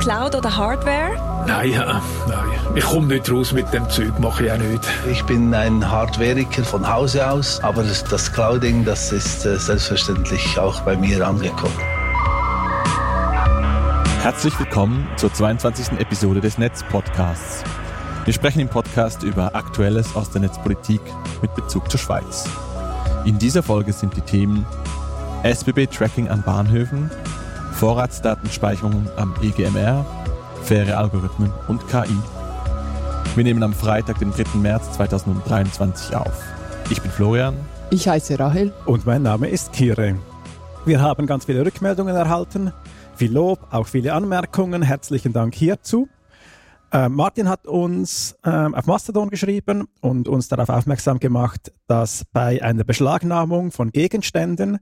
Cloud oder Hardware? Nein, äh, nein. Ich komme nicht raus mit dem Zeug, mache ich auch nicht. Ich bin ein Hardwareiker von Hause aus, aber das, das Clouding, das ist äh, selbstverständlich auch bei mir angekommen. Herzlich willkommen zur 22. Episode des Netz-Podcasts. Wir sprechen im Podcast über Aktuelles aus der Netzpolitik mit Bezug zur Schweiz. In dieser Folge sind die Themen SBB-Tracking an Bahnhöfen, Vorratsdatenspeicherung am EGMR, faire Algorithmen und KI. Wir nehmen am Freitag, den 3. März 2023 auf. Ich bin Florian. Ich heiße Rahel. Und mein Name ist Kire. Wir haben ganz viele Rückmeldungen erhalten, viel Lob, auch viele Anmerkungen. Herzlichen Dank hierzu. Äh, Martin hat uns äh, auf Mastodon geschrieben und uns darauf aufmerksam gemacht, dass bei einer Beschlagnahmung von Gegenständen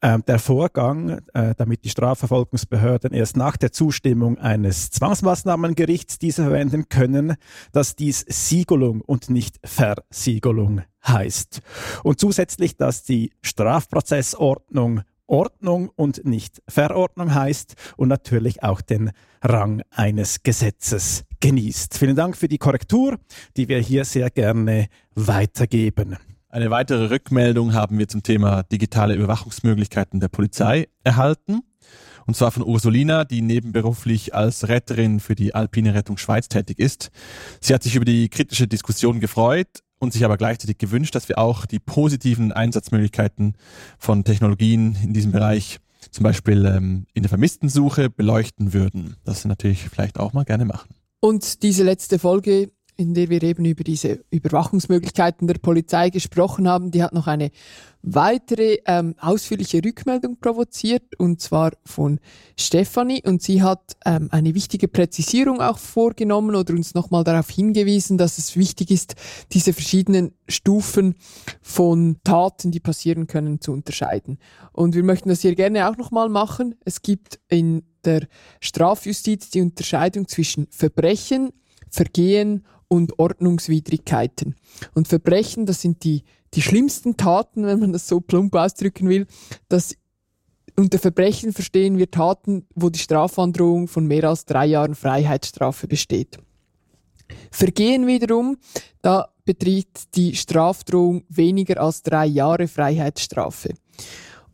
äh, der Vorgang, äh, damit die Strafverfolgungsbehörden erst nach der Zustimmung eines Zwangsmaßnahmengerichts diese verwenden können, dass dies Siegelung und nicht Versiegelung heißt. Und zusätzlich, dass die Strafprozessordnung Ordnung und nicht Verordnung heißt und natürlich auch den Rang eines Gesetzes genießt. Vielen Dank für die Korrektur, die wir hier sehr gerne weitergeben. Eine weitere Rückmeldung haben wir zum Thema digitale Überwachungsmöglichkeiten der Polizei erhalten. Und zwar von Ursulina, die nebenberuflich als Retterin für die Alpine Rettung Schweiz tätig ist. Sie hat sich über die kritische Diskussion gefreut und sich aber gleichzeitig gewünscht, dass wir auch die positiven Einsatzmöglichkeiten von Technologien in diesem Bereich zum Beispiel ähm, in der Vermisstensuche beleuchten würden. Das natürlich vielleicht auch mal gerne machen. Und diese letzte Folge in der wir eben über diese Überwachungsmöglichkeiten der Polizei gesprochen haben, die hat noch eine weitere ähm, ausführliche Rückmeldung provoziert, und zwar von Stefanie. Und sie hat ähm, eine wichtige Präzisierung auch vorgenommen oder uns nochmal darauf hingewiesen, dass es wichtig ist, diese verschiedenen Stufen von Taten, die passieren können, zu unterscheiden. Und wir möchten das hier gerne auch nochmal machen. Es gibt in der Strafjustiz die Unterscheidung zwischen Verbrechen, Vergehen und Ordnungswidrigkeiten. Und Verbrechen, das sind die, die schlimmsten Taten, wenn man das so plump ausdrücken will. Das unter Verbrechen verstehen wir Taten, wo die Strafandrohung von mehr als drei Jahren Freiheitsstrafe besteht. Vergehen wiederum, da beträgt die Strafdrohung weniger als drei Jahre Freiheitsstrafe.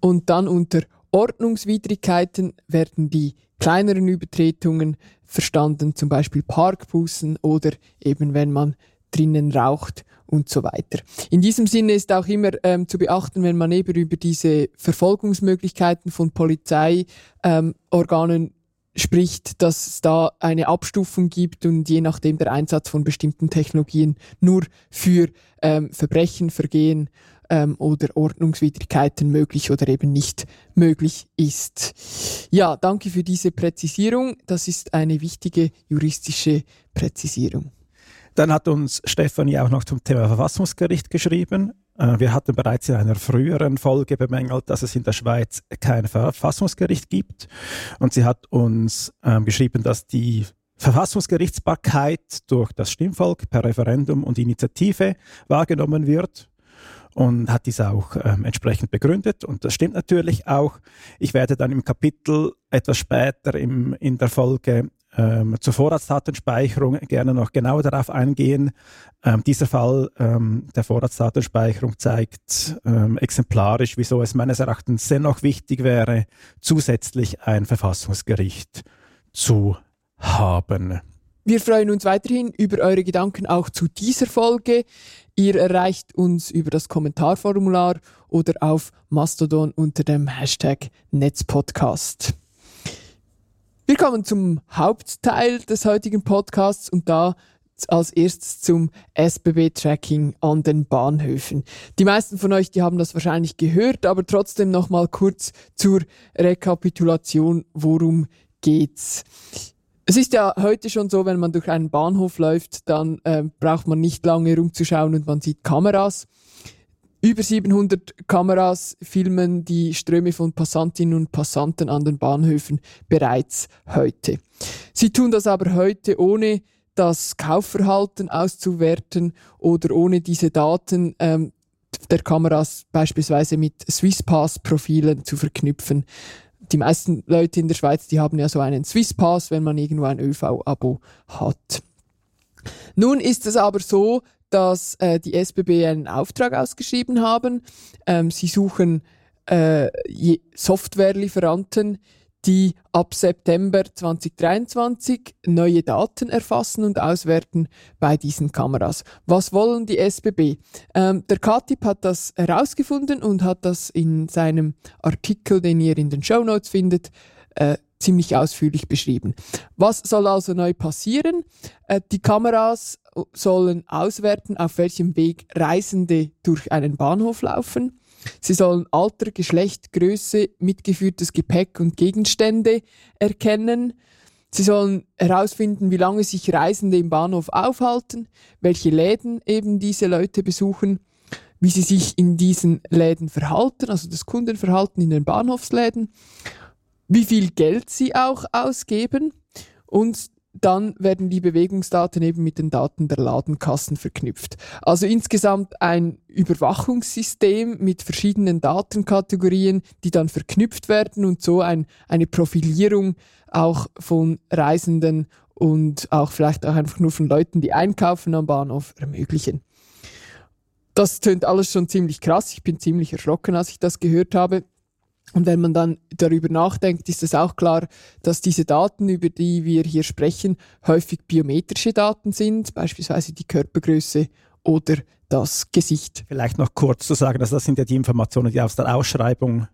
Und dann unter Ordnungswidrigkeiten werden die kleineren Übertretungen verstanden, zum Beispiel Parkbussen oder eben wenn man drinnen raucht und so weiter. In diesem Sinne ist auch immer ähm, zu beachten, wenn man eben über diese Verfolgungsmöglichkeiten von Polizeiorganen ähm, spricht, dass es da eine Abstufung gibt und je nachdem der Einsatz von bestimmten Technologien nur für ähm, Verbrechen, Vergehen ähm, oder Ordnungswidrigkeiten möglich oder eben nicht möglich ist. Ja, danke für diese Präzisierung. Das ist eine wichtige juristische Präzisierung. Dann hat uns Stefanie auch noch zum Thema Verfassungsgericht geschrieben. Äh, wir hatten bereits in einer früheren Folge bemängelt, dass es in der Schweiz kein Verfassungsgericht gibt. Und sie hat uns ähm, geschrieben, dass die Verfassungsgerichtsbarkeit durch das Stimmvolk per Referendum und Initiative wahrgenommen wird und hat dies auch ähm, entsprechend begründet. Und das stimmt natürlich auch. Ich werde dann im Kapitel etwas später im, in der Folge ähm, zur Vorratsdatenspeicherung gerne noch genauer darauf eingehen. Ähm, dieser Fall ähm, der Vorratsdatenspeicherung zeigt ähm, exemplarisch, wieso es meines Erachtens dennoch wichtig wäre, zusätzlich ein Verfassungsgericht zu haben. Wir freuen uns weiterhin über eure Gedanken auch zu dieser Folge. Ihr erreicht uns über das Kommentarformular oder auf Mastodon unter dem Hashtag Netzpodcast. Wir kommen zum Hauptteil des heutigen Podcasts und da als erstes zum SBB-Tracking an den Bahnhöfen. Die meisten von euch, die haben das wahrscheinlich gehört, aber trotzdem nochmal kurz zur Rekapitulation, worum geht's. Es ist ja heute schon so, wenn man durch einen Bahnhof läuft, dann äh, braucht man nicht lange rumzuschauen und man sieht Kameras. Über 700 Kameras filmen die Ströme von Passantinnen und Passanten an den Bahnhöfen bereits heute. Sie tun das aber heute ohne das Kaufverhalten auszuwerten oder ohne diese Daten ähm, der Kameras beispielsweise mit Swisspass-Profilen zu verknüpfen. Die meisten Leute in der Schweiz, die haben ja so einen Swiss Pass, wenn man irgendwo ein ÖV-Abo hat. Nun ist es aber so, dass äh, die SBB einen Auftrag ausgeschrieben haben. Ähm, sie suchen äh, Softwarelieferanten, die ab September 2023 neue Daten erfassen und auswerten bei diesen Kameras. Was wollen die SBB? Ähm, der KTIP hat das herausgefunden und hat das in seinem Artikel, den ihr in den Show Notes findet, äh, ziemlich ausführlich beschrieben. Was soll also neu passieren? Äh, die Kameras sollen auswerten, auf welchem Weg Reisende durch einen Bahnhof laufen. Sie sollen Alter, Geschlecht, Größe, mitgeführtes Gepäck und Gegenstände erkennen. Sie sollen herausfinden, wie lange sich Reisende im Bahnhof aufhalten, welche Läden eben diese Leute besuchen, wie sie sich in diesen Läden verhalten, also das Kundenverhalten in den Bahnhofsläden, wie viel Geld sie auch ausgeben und dann werden die Bewegungsdaten eben mit den Daten der Ladenkassen verknüpft. Also insgesamt ein Überwachungssystem mit verschiedenen Datenkategorien, die dann verknüpft werden und so ein, eine Profilierung auch von Reisenden und auch vielleicht auch einfach nur von Leuten, die einkaufen am Bahnhof ermöglichen. Das tönt alles schon ziemlich krass. Ich bin ziemlich erschrocken, als ich das gehört habe. Und wenn man dann darüber nachdenkt, ist es auch klar, dass diese Daten, über die wir hier sprechen, häufig biometrische Daten sind, beispielsweise die Körpergröße oder das Gesicht. Vielleicht noch kurz zu sagen, dass das sind ja die Informationen, die aus der Ausschreibung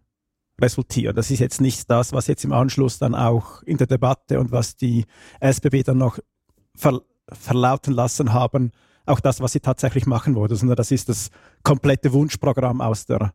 resultieren. Das ist jetzt nicht das, was jetzt im Anschluss dann auch in der Debatte und was die SBB dann noch ver verlauten lassen haben, auch das, was sie tatsächlich machen wollen, sondern das ist das komplette Wunschprogramm aus der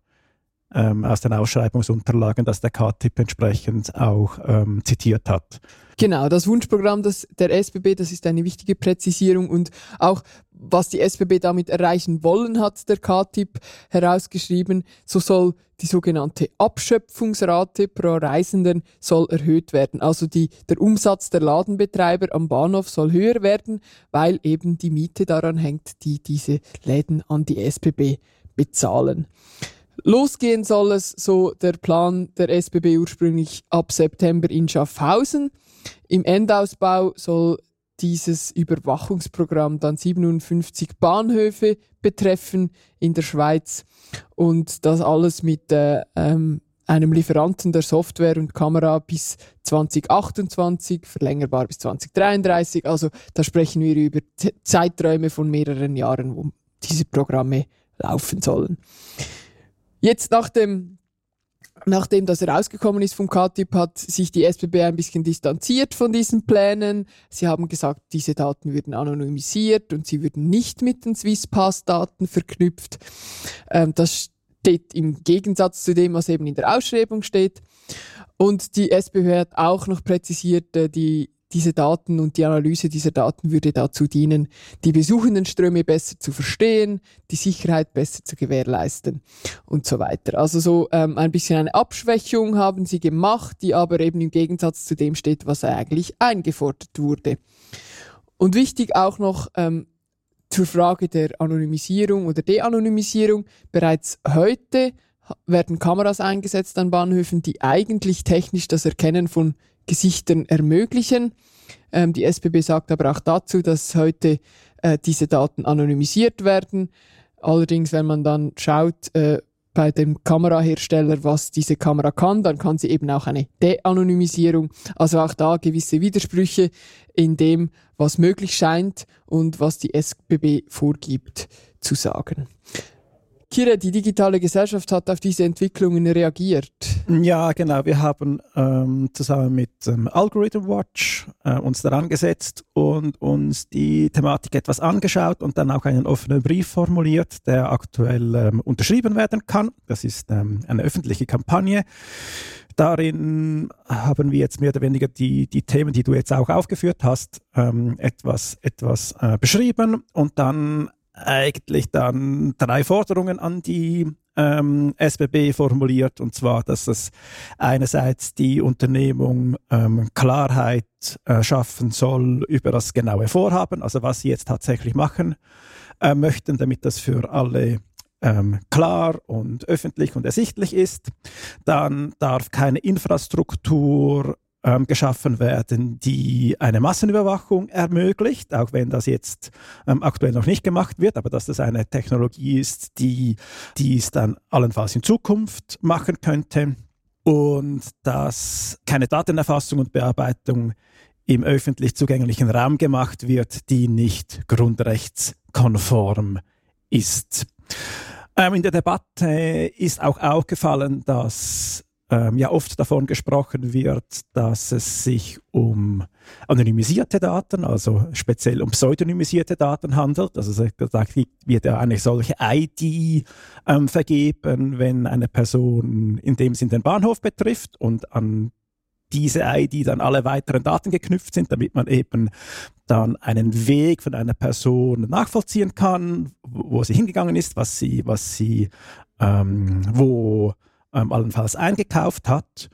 ähm, aus den Ausschreibungsunterlagen, das der KTIP entsprechend auch ähm, zitiert hat. Genau, das Wunschprogramm das der SBB, das ist eine wichtige Präzisierung und auch was die SBB damit erreichen wollen, hat der KTIP herausgeschrieben. So soll die sogenannte Abschöpfungsrate pro Reisenden soll erhöht werden. Also die, der Umsatz der Ladenbetreiber am Bahnhof soll höher werden, weil eben die Miete daran hängt, die diese Läden an die SBB bezahlen. Losgehen soll es, so der Plan der SBB ursprünglich ab September in Schaffhausen. Im Endausbau soll dieses Überwachungsprogramm dann 57 Bahnhöfe betreffen in der Schweiz und das alles mit äh, ähm, einem Lieferanten der Software und Kamera bis 2028, verlängerbar bis 2033. Also da sprechen wir über Zeiträume von mehreren Jahren, wo diese Programme laufen sollen. Jetzt nach dem, nachdem das herausgekommen ist vom KTIP, hat sich die SBB ein bisschen distanziert von diesen Plänen. Sie haben gesagt, diese Daten würden anonymisiert und sie würden nicht mit den Swisspass-Daten verknüpft. Ähm, das steht im Gegensatz zu dem, was eben in der Ausschreibung steht. Und die SBB hat auch noch präzisiert, äh, die diese Daten und die Analyse dieser Daten würde dazu dienen, die Besuchendenströme besser zu verstehen, die Sicherheit besser zu gewährleisten und so weiter. Also so ähm, ein bisschen eine Abschwächung haben sie gemacht, die aber eben im Gegensatz zu dem steht, was eigentlich eingefordert wurde. Und wichtig auch noch ähm, zur Frage der Anonymisierung oder De-Anonymisierung. Bereits heute werden Kameras eingesetzt an Bahnhöfen, die eigentlich technisch das Erkennen von Gesichtern ermöglichen. Ähm, die SBB sagt aber auch dazu, dass heute äh, diese Daten anonymisiert werden. Allerdings, wenn man dann schaut äh, bei dem Kamerahersteller, was diese Kamera kann, dann kann sie eben auch eine De-Anonymisierung. Also auch da gewisse Widersprüche in dem, was möglich scheint und was die SBB vorgibt zu sagen. Kira, die digitale Gesellschaft hat auf diese Entwicklungen reagiert. Ja, genau. Wir haben ähm, zusammen mit ähm, Algorithm Watch äh, uns daran gesetzt und uns die Thematik etwas angeschaut und dann auch einen offenen Brief formuliert, der aktuell ähm, unterschrieben werden kann. Das ist ähm, eine öffentliche Kampagne. Darin haben wir jetzt mehr oder weniger die, die Themen, die du jetzt auch aufgeführt hast, ähm, etwas, etwas äh, beschrieben und dann eigentlich dann drei Forderungen an die ähm, SBB formuliert, und zwar, dass es einerseits die Unternehmung ähm, Klarheit äh, schaffen soll über das genaue Vorhaben, also was sie jetzt tatsächlich machen äh, möchten, damit das für alle ähm, klar und öffentlich und ersichtlich ist. Dann darf keine Infrastruktur ähm, geschaffen werden, die eine Massenüberwachung ermöglicht, auch wenn das jetzt ähm, aktuell noch nicht gemacht wird, aber dass das eine Technologie ist, die, die es dann allenfalls in Zukunft machen könnte und dass keine Datenerfassung und Bearbeitung im öffentlich zugänglichen Raum gemacht wird, die nicht grundrechtskonform ist. Ähm, in der Debatte ist auch aufgefallen, dass ähm, ja oft davon gesprochen wird, dass es sich um anonymisierte Daten, also speziell um pseudonymisierte Daten handelt. Also da wird ja eine solche ID ähm, vergeben, wenn eine Person in dem Sinn den Bahnhof betrifft und an diese ID dann alle weiteren Daten geknüpft sind, damit man eben dann einen Weg von einer Person nachvollziehen kann, wo sie hingegangen ist, was sie, was sie, ähm, wo ähm, allenfalls eingekauft hat.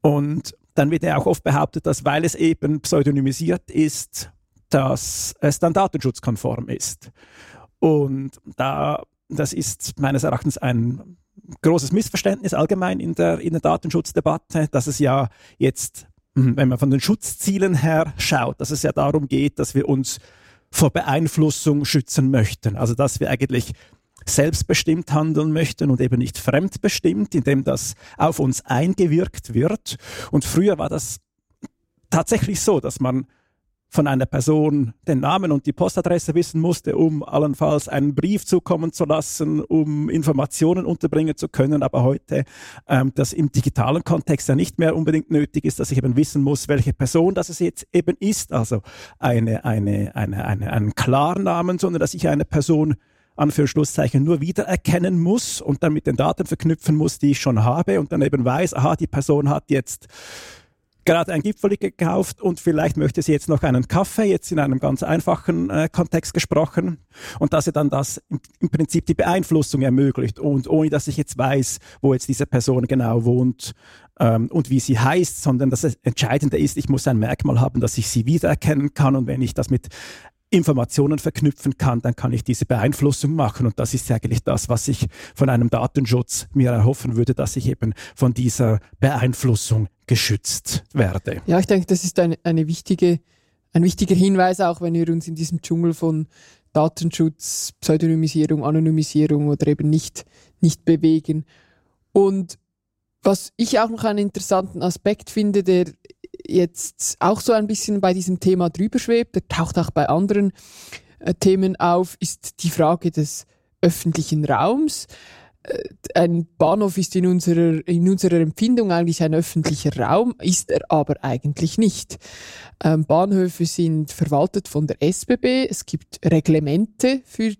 Und dann wird ja auch oft behauptet, dass weil es eben pseudonymisiert ist, dass es dann datenschutzkonform ist. Und da, das ist meines Erachtens ein großes Missverständnis allgemein in der, in der Datenschutzdebatte, dass es ja jetzt, hm, wenn man von den Schutzzielen her schaut, dass es ja darum geht, dass wir uns vor Beeinflussung schützen möchten. Also dass wir eigentlich selbstbestimmt handeln möchten und eben nicht fremdbestimmt, indem das auf uns eingewirkt wird. Und früher war das tatsächlich so, dass man von einer Person den Namen und die Postadresse wissen musste, um allenfalls einen Brief zukommen zu lassen, um Informationen unterbringen zu können. Aber heute, ähm, das im digitalen Kontext ja nicht mehr unbedingt nötig ist, dass ich eben wissen muss, welche Person das jetzt eben ist. Also eine, eine, eine, eine, einen Klarnamen, sondern dass ich eine Person Anführungszeichen nur wiedererkennen muss und dann mit den Daten verknüpfen muss, die ich schon habe und dann eben weiß, aha, die Person hat jetzt gerade ein Gipfel gekauft und vielleicht möchte sie jetzt noch einen Kaffee, jetzt in einem ganz einfachen äh, Kontext gesprochen und dass er dann das im, im, Prinzip die Beeinflussung ermöglicht und ohne dass ich jetzt weiß, wo jetzt diese Person genau wohnt ähm, und wie sie heißt, sondern das Entscheidende ist, ich muss ein Merkmal haben, dass ich sie wiedererkennen kann und wenn ich das mit Informationen verknüpfen kann, dann kann ich diese Beeinflussung machen. Und das ist eigentlich das, was ich von einem Datenschutz mir erhoffen würde, dass ich eben von dieser Beeinflussung geschützt werde. Ja, ich denke, das ist eine, eine wichtige, ein wichtiger Hinweis, auch wenn wir uns in diesem Dschungel von Datenschutz, Pseudonymisierung, Anonymisierung oder eben nicht, nicht bewegen. Und was ich auch noch einen interessanten Aspekt finde, der jetzt auch so ein bisschen bei diesem Thema drüber schwebt, der taucht auch bei anderen äh, Themen auf, ist die Frage des öffentlichen Raums. Äh, ein Bahnhof ist in unserer, in unserer Empfindung eigentlich ein öffentlicher Raum, ist er aber eigentlich nicht. Ähm, Bahnhöfe sind verwaltet von der SBB. Es gibt Reglemente für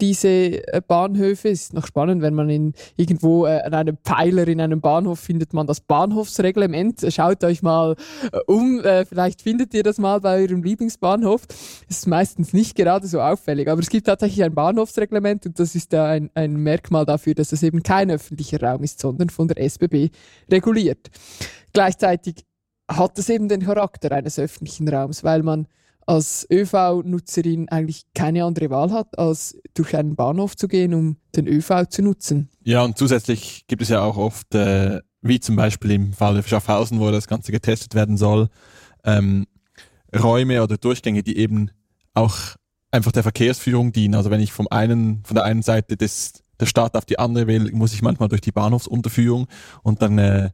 diese äh, Bahnhöfe. Ist noch spannend, wenn man in, irgendwo äh, an einem Pfeiler in einem Bahnhof findet man das Bahnhofsreglement. Schaut euch mal äh, um, vielleicht findet ihr das mal bei eurem Lieblingsbahnhof. Ist meistens nicht gerade so auffällig, aber es gibt tatsächlich ein Bahnhofsreglement und das ist ein, ein Merkmal dafür, dass es eben kein öffentlicher Raum ist, sondern von der SBB reguliert. Gleichzeitig hat es eben den Charakter eines öffentlichen Raums, weil man als ÖV-Nutzerin eigentlich keine andere Wahl hat, als durch einen Bahnhof zu gehen, um den ÖV zu nutzen. Ja, und zusätzlich gibt es ja auch oft, äh, wie zum Beispiel im Fall Schaffhausen, wo das Ganze getestet werden soll, ähm, Räume oder Durchgänge, die eben auch einfach der Verkehrsführung dienen. Also wenn ich vom einen, von der einen Seite des, der Stadt auf die andere will, muss ich manchmal durch die Bahnhofsunterführung und dann äh,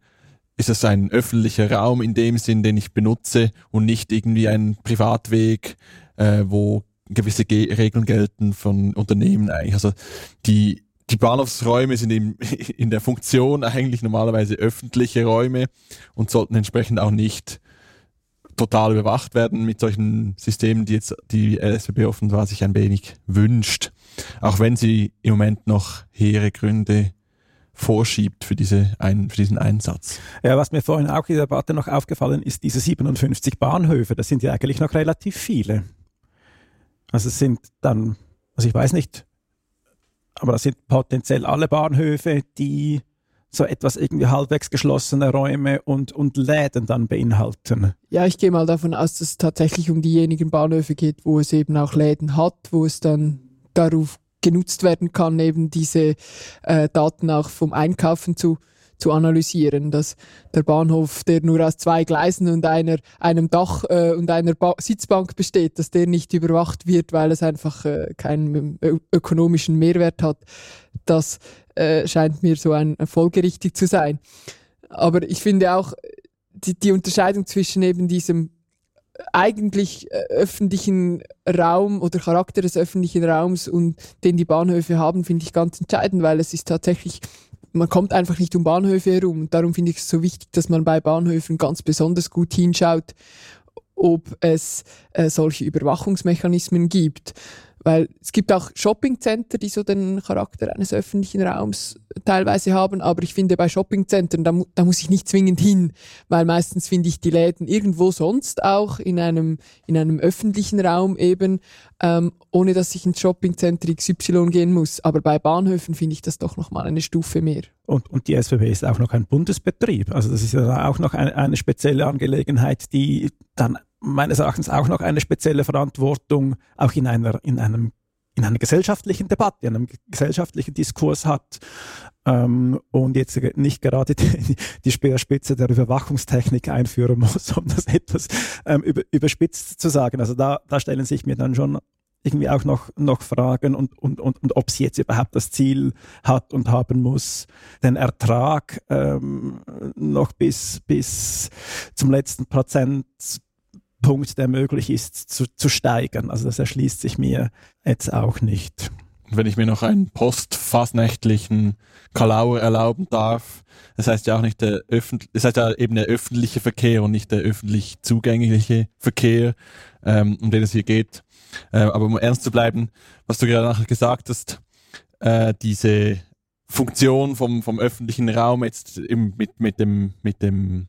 ist es ein öffentlicher Raum in dem Sinn, den ich benutze und nicht irgendwie ein Privatweg, äh, wo gewisse Ge Regeln gelten von Unternehmen eigentlich. Also die, die Bahnhofsräume sind in, in der Funktion eigentlich normalerweise öffentliche Räume und sollten entsprechend auch nicht total überwacht werden mit solchen Systemen, die jetzt die LSBB offenbar sich ein wenig wünscht. Auch wenn sie im Moment noch hehre Gründe vorschiebt für, diese ein, für diesen Einsatz. Ja, was mir vorhin auch in der Debatte noch aufgefallen ist, diese 57 Bahnhöfe, das sind ja eigentlich noch relativ viele. Also es sind dann, also ich weiß nicht, aber das sind potenziell alle Bahnhöfe, die so etwas irgendwie halbwegs geschlossene Räume und, und Läden dann beinhalten. Ja, ich gehe mal davon aus, dass es tatsächlich um diejenigen Bahnhöfe geht, wo es eben auch Läden hat, wo es dann darauf genutzt werden kann, eben diese äh, Daten auch vom Einkaufen zu zu analysieren, dass der Bahnhof, der nur aus zwei Gleisen und einer, einem Dach äh, und einer ba Sitzbank besteht, dass der nicht überwacht wird, weil es einfach äh, keinen ö- ökonomischen Mehrwert hat, das äh, scheint mir so ein folgerichtig zu sein. Aber ich finde auch die, die Unterscheidung zwischen eben diesem eigentlich äh, öffentlichen Raum oder Charakter des öffentlichen Raums und den die Bahnhöfe haben, finde ich ganz entscheidend, weil es ist tatsächlich man kommt einfach nicht um Bahnhöfe herum. Und darum finde ich es so wichtig, dass man bei Bahnhöfen ganz besonders gut hinschaut, ob es äh, solche Überwachungsmechanismen gibt. Weil es gibt auch Shoppingcenter, die so den Charakter eines öffentlichen Raums teilweise haben, aber ich finde bei Shoppingcentern, da, mu da muss ich nicht zwingend hin, weil meistens finde ich die Läden irgendwo sonst auch in einem, in einem öffentlichen Raum eben, ähm, ohne dass ich ins Shoppingcenter XY gehen muss. Aber bei Bahnhöfen finde ich das doch nochmal eine Stufe mehr. Und, und die SBB ist auch noch ein Bundesbetrieb. Also das ist ja auch noch eine, eine spezielle Angelegenheit, die dann meines Erachtens auch noch eine spezielle Verantwortung auch in einer, in einem in einer gesellschaftlichen Debatte, in einem gesellschaftlichen Diskurs hat ähm, und jetzt nicht gerade die, die Speerspitze der Überwachungstechnik einführen muss, um das etwas ähm, über, überspitzt zu sagen. Also da, da stellen sich mir dann schon irgendwie auch noch, noch fragen und, und, und, und ob sie jetzt überhaupt das Ziel hat und haben muss, den Ertrag ähm, noch bis, bis zum letzten Prozent Punkt, der möglich ist, zu, zu steigern. Also das erschließt sich mir jetzt auch nicht. Wenn ich mir noch einen postfasnächtlichen Kalauer erlauben darf, das heißt ja auch nicht der öffentlich, das heißt ja eben der öffentliche Verkehr und nicht der öffentlich zugängliche Verkehr, ähm, um den es hier geht. Äh, aber um ernst zu bleiben, was du gerade nachher gesagt hast, äh, diese Funktion vom, vom öffentlichen Raum jetzt im, mit, mit dem, mit dem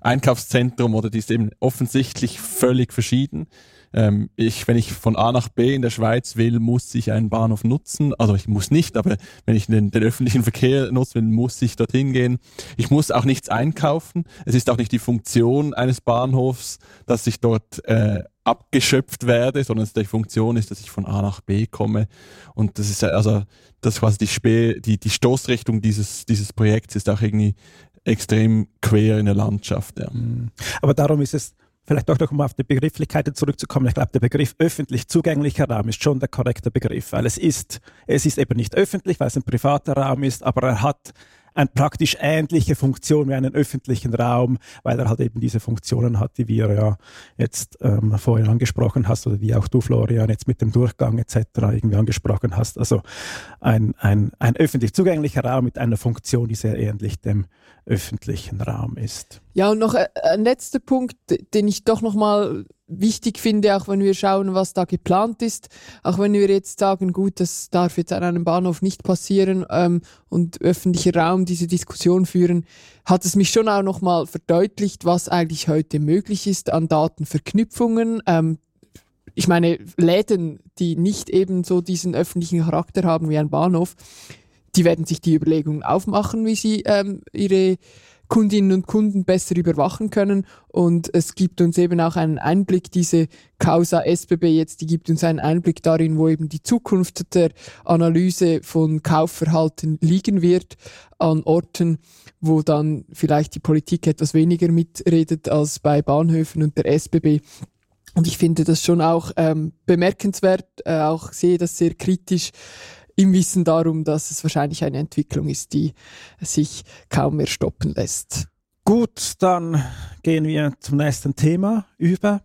Einkaufszentrum oder die ist eben offensichtlich völlig verschieden. Ähm, ich, wenn ich von A nach B in der Schweiz will, muss ich einen Bahnhof nutzen. Also ich muss nicht, aber wenn ich den, den öffentlichen Verkehr nutzen will, muss ich dorthin gehen. Ich muss auch nichts einkaufen. Es ist auch nicht die Funktion eines Bahnhofs, dass ich dort äh, abgeschöpft werde, sondern die Funktion ist, dass ich von A nach B komme. Und das ist ja, also das quasi die, Spe die, die Stoßrichtung dieses, dieses Projekts ist auch irgendwie extrem quer in der Landschaft. Ja. Aber darum ist es vielleicht auch noch mal auf die Begrifflichkeiten zurückzukommen. Ich glaube, der Begriff öffentlich zugänglicher Raum ist schon der korrekte Begriff, weil es ist, es ist eben nicht öffentlich, weil es ein privater Raum ist, aber er hat eine praktisch ähnliche Funktion wie einen öffentlichen Raum, weil er halt eben diese Funktionen hat, die wir ja jetzt ähm, vorhin angesprochen hast oder wie auch du, Florian, jetzt mit dem Durchgang etc. irgendwie angesprochen hast. Also ein, ein, ein öffentlich zugänglicher Raum mit einer Funktion, die sehr ähnlich dem öffentlichen Raum ist. Ja, und noch äh, ein letzter Punkt, den ich doch nochmal wichtig finde, auch wenn wir schauen, was da geplant ist. Auch wenn wir jetzt sagen, gut, das darf jetzt an einem Bahnhof nicht passieren ähm, und öffentlicher Raum diese Diskussion führen, hat es mich schon auch nochmal verdeutlicht, was eigentlich heute möglich ist an Datenverknüpfungen. Ähm, ich meine, Läden, die nicht eben so diesen öffentlichen Charakter haben wie ein Bahnhof, die werden sich die Überlegungen aufmachen, wie sie ähm, ihre Kundinnen und Kunden besser überwachen können. Und es gibt uns eben auch einen Einblick, diese Causa SBB jetzt, die gibt uns einen Einblick darin, wo eben die Zukunft der Analyse von Kaufverhalten liegen wird, an Orten, wo dann vielleicht die Politik etwas weniger mitredet als bei Bahnhöfen und der SBB. Und ich finde das schon auch ähm, bemerkenswert, äh, auch sehe das sehr kritisch im Wissen darum, dass es wahrscheinlich eine Entwicklung ist, die sich kaum mehr stoppen lässt. Gut, dann gehen wir zum nächsten Thema über.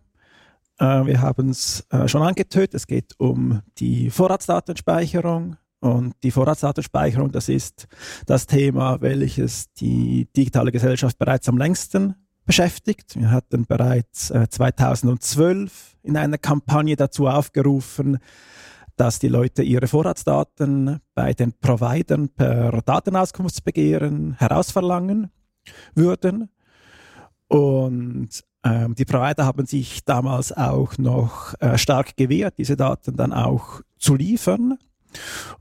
Äh, wir haben es äh, schon angetötet. Es geht um die Vorratsdatenspeicherung. Und die Vorratsdatenspeicherung, das ist das Thema, welches die digitale Gesellschaft bereits am längsten beschäftigt. Wir hatten bereits äh, 2012 in einer Kampagne dazu aufgerufen, dass die Leute ihre Vorratsdaten bei den Providern per Datenauskunftsbegehren herausverlangen würden. Und ähm, die Provider haben sich damals auch noch äh, stark gewehrt, diese Daten dann auch zu liefern.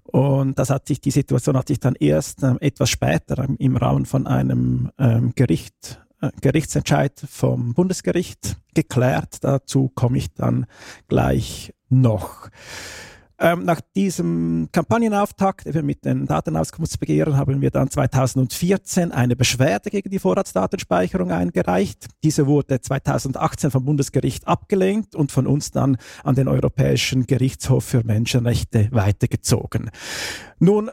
Und das hat sich, die Situation hat sich dann erst ähm, etwas später im, im Rahmen von einem ähm, Gericht, äh, Gerichtsentscheid vom Bundesgericht geklärt. Dazu komme ich dann gleich noch. Ähm, nach diesem Kampagnenauftakt eben mit den Datenauskunftsbegehren haben wir dann 2014 eine Beschwerde gegen die Vorratsdatenspeicherung eingereicht. Diese wurde 2018 vom Bundesgericht abgelehnt und von uns dann an den Europäischen Gerichtshof für Menschenrechte weitergezogen. Nun,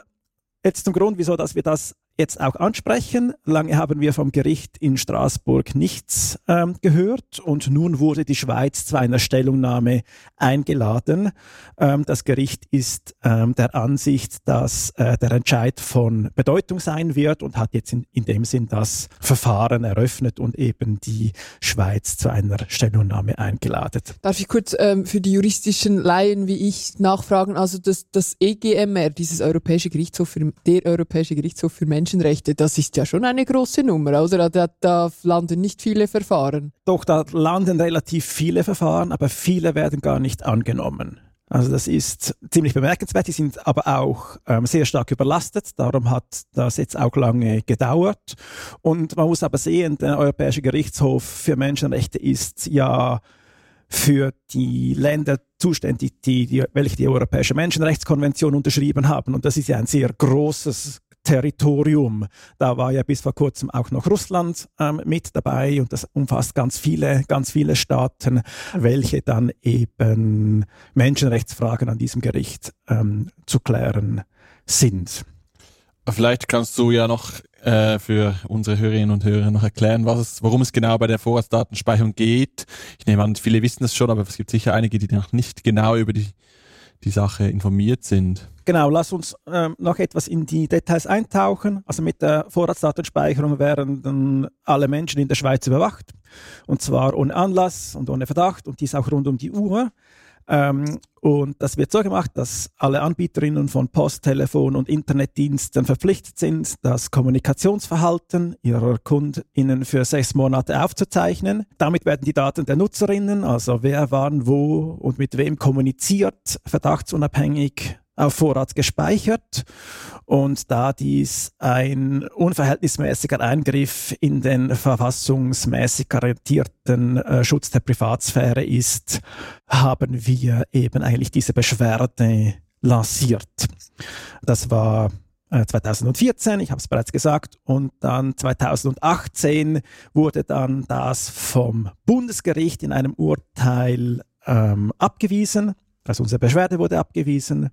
jetzt zum Grund, wieso dass wir das jetzt auch ansprechen. Lange haben wir vom Gericht in Straßburg nichts ähm, gehört und nun wurde die Schweiz zu einer Stellungnahme eingeladen. Ähm, das Gericht ist ähm, der Ansicht, dass äh, der Entscheid von Bedeutung sein wird und hat jetzt in, in dem Sinn das Verfahren eröffnet und eben die Schweiz zu einer Stellungnahme eingeladen. Darf ich kurz ähm, für die juristischen Laien wie ich nachfragen? Also das, das EGMR, dieses Europäische Gerichtshof für, der Europäische Gerichtshof für Menschen Menschenrechte, das ist ja schon eine große Nummer, oder? Da, da landen nicht viele Verfahren. Doch, da landen relativ viele Verfahren, aber viele werden gar nicht angenommen. Also das ist ziemlich bemerkenswert. Die sind aber auch ähm, sehr stark überlastet. Darum hat das jetzt auch lange gedauert. Und man muss aber sehen, der Europäische Gerichtshof für Menschenrechte ist ja für die Länder zuständig, die, die, welche die Europäische Menschenrechtskonvention unterschrieben haben. Und das ist ja ein sehr großes Territorium. Da war ja bis vor kurzem auch noch Russland ähm, mit dabei und das umfasst ganz viele, ganz viele Staaten, welche dann eben Menschenrechtsfragen an diesem Gericht ähm, zu klären sind. Vielleicht kannst du ja noch äh, für unsere Hörerinnen und Hörer noch erklären, was es, worum es genau bei der Vorratsdatenspeicherung geht. Ich nehme an, viele wissen es schon, aber es gibt sicher einige, die noch nicht genau über die, die Sache informiert sind. Genau, lass uns ähm, noch etwas in die Details eintauchen. Also mit der Vorratsdatenspeicherung werden dann alle Menschen in der Schweiz überwacht. Und zwar ohne Anlass und ohne Verdacht und dies auch rund um die Uhr. Ähm, und das wird so gemacht, dass alle Anbieterinnen von Post, Telefon und Internetdiensten verpflichtet sind, das Kommunikationsverhalten ihrer KundInnen für sechs Monate aufzuzeichnen. Damit werden die Daten der Nutzerinnen, also wer wann wo und mit wem kommuniziert, verdachtsunabhängig auf Vorrat gespeichert. Und da dies ein unverhältnismäßiger Eingriff in den verfassungsmäßig garantierten äh, Schutz der Privatsphäre ist, haben wir eben eigentlich diese Beschwerde lanciert. Das war 2014, äh, ich habe es bereits gesagt, und dann 2018 wurde dann das vom Bundesgericht in einem Urteil ähm, abgewiesen. Also unsere Beschwerde wurde abgewiesen.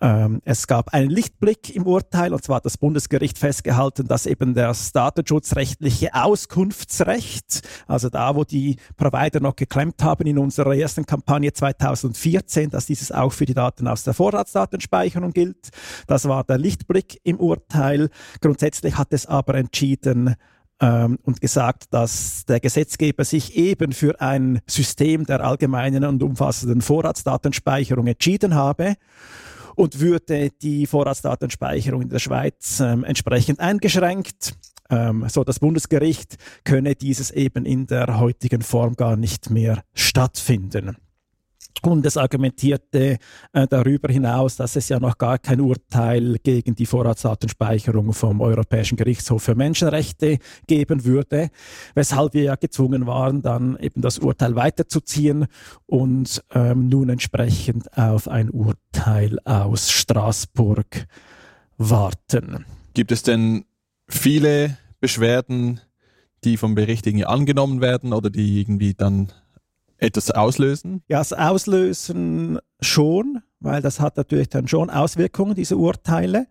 Ähm, es gab einen Lichtblick im Urteil, und zwar hat das Bundesgericht festgehalten, dass eben das datenschutzrechtliche Auskunftsrecht, also da, wo die Provider noch geklemmt haben in unserer ersten Kampagne 2014, dass dieses auch für die Daten aus der Vorratsdatenspeicherung gilt. Das war der Lichtblick im Urteil. Grundsätzlich hat es aber entschieden, ähm, und gesagt, dass der Gesetzgeber sich eben für ein System der allgemeinen und umfassenden Vorratsdatenspeicherung entschieden habe und würde die Vorratsdatenspeicherung in der Schweiz ähm, entsprechend eingeschränkt. Ähm, so das Bundesgericht könne dieses eben in der heutigen Form gar nicht mehr stattfinden. Und es argumentierte äh, darüber hinaus, dass es ja noch gar kein Urteil gegen die Vorratsdatenspeicherung vom Europäischen Gerichtshof für Menschenrechte geben würde, weshalb wir ja gezwungen waren, dann eben das Urteil weiterzuziehen und ähm, nun entsprechend auf ein Urteil aus Straßburg warten. Gibt es denn viele Beschwerden, die vom Bericht irgendwie angenommen werden oder die irgendwie dann etwas auslösen? Ja, das Auslösen schon, weil das hat natürlich dann schon Auswirkungen, diese Urteile.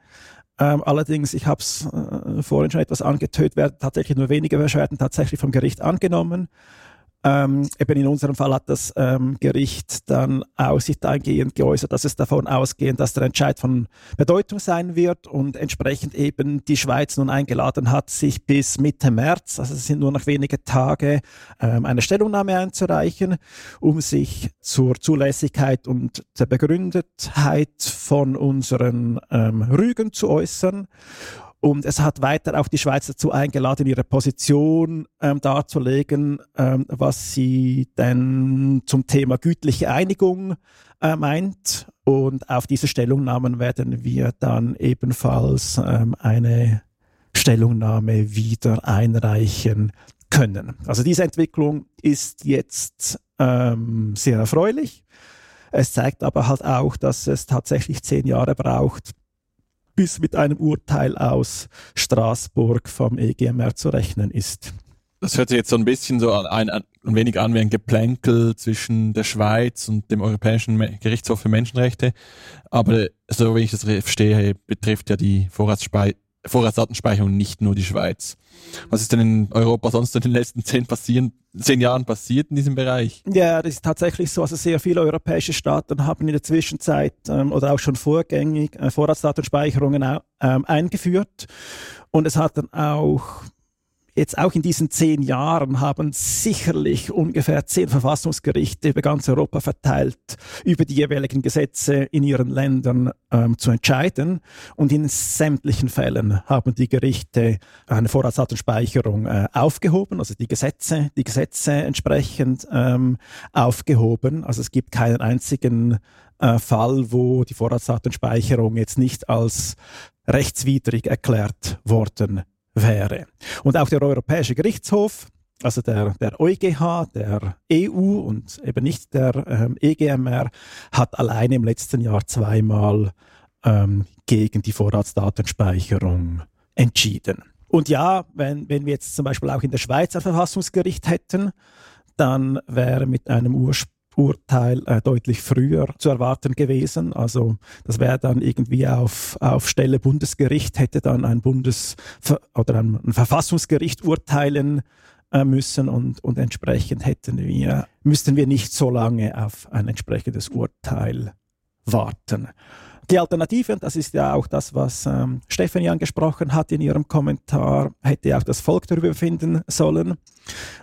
Ähm, allerdings, ich habe es äh, vorhin schon etwas angetötet, werden tatsächlich nur wenige Beschwerden tatsächlich vom Gericht angenommen. Ähm, eben in unserem Fall hat das ähm, Gericht dann Aussicht eingehend geäußert, dass es davon ausgehend, dass der Entscheid von Bedeutung sein wird und entsprechend eben die Schweiz nun eingeladen hat, sich bis Mitte März, also es sind nur noch wenige Tage, ähm, eine Stellungnahme einzureichen, um sich zur Zulässigkeit und der Begründetheit von unseren ähm, Rügen zu äußern. Und es hat weiter auch die Schweiz dazu eingeladen, ihre Position ähm, darzulegen, ähm, was sie denn zum Thema gütliche Einigung äh, meint. Und auf diese Stellungnahmen werden wir dann ebenfalls ähm, eine Stellungnahme wieder einreichen können. Also diese Entwicklung ist jetzt ähm, sehr erfreulich. Es zeigt aber halt auch, dass es tatsächlich zehn Jahre braucht, bis mit einem Urteil aus Straßburg vom EGMR zu rechnen ist. Das hört sich jetzt so ein bisschen so ein, ein, wenig an wie ein Geplänkel zwischen der Schweiz und dem Europäischen Gerichtshof für Menschenrechte. Aber so wie ich das verstehe, betrifft ja die Vorratsspei Vorratsdatenspeicherung nicht nur die Schweiz. Was ist denn in Europa sonst in den letzten zehn, passieren, zehn Jahren passiert in diesem Bereich? Ja, das ist tatsächlich so. Also sehr viele europäische Staaten haben in der Zwischenzeit ähm, oder auch schon vorgängig äh, Vorratsdatenspeicherungen ähm, eingeführt. Und es hat dann auch jetzt auch in diesen zehn Jahren haben sicherlich ungefähr zehn Verfassungsgerichte über ganz Europa verteilt, über die jeweiligen Gesetze in ihren Ländern ähm, zu entscheiden. Und in sämtlichen Fällen haben die Gerichte eine Vorratsdatenspeicherung äh, aufgehoben, also die Gesetze, die Gesetze entsprechend ähm, aufgehoben. Also es gibt keinen einzigen äh, Fall, wo die Vorratsdatenspeicherung jetzt nicht als rechtswidrig erklärt worden wäre. Und auch der Europäische Gerichtshof, also der, der EuGH, der EU und eben nicht der ähm, EGMR, hat allein im letzten Jahr zweimal ähm, gegen die Vorratsdatenspeicherung entschieden. Und ja, wenn, wenn wir jetzt zum Beispiel auch in der Schweiz ein Verfassungsgericht hätten, dann wäre mit einem Ursprung Urteil äh, deutlich früher zu erwarten gewesen. Also das wäre dann irgendwie auf, auf Stelle Bundesgericht, hätte dann ein Bundes- oder ein, ein Verfassungsgericht urteilen äh, müssen und, und entsprechend hätten wir, müssten wir nicht so lange auf ein entsprechendes Urteil warten. Die Alternative, und das ist ja auch das, was ähm, Stefanie angesprochen hat in ihrem Kommentar, hätte auch das Volk darüber finden sollen.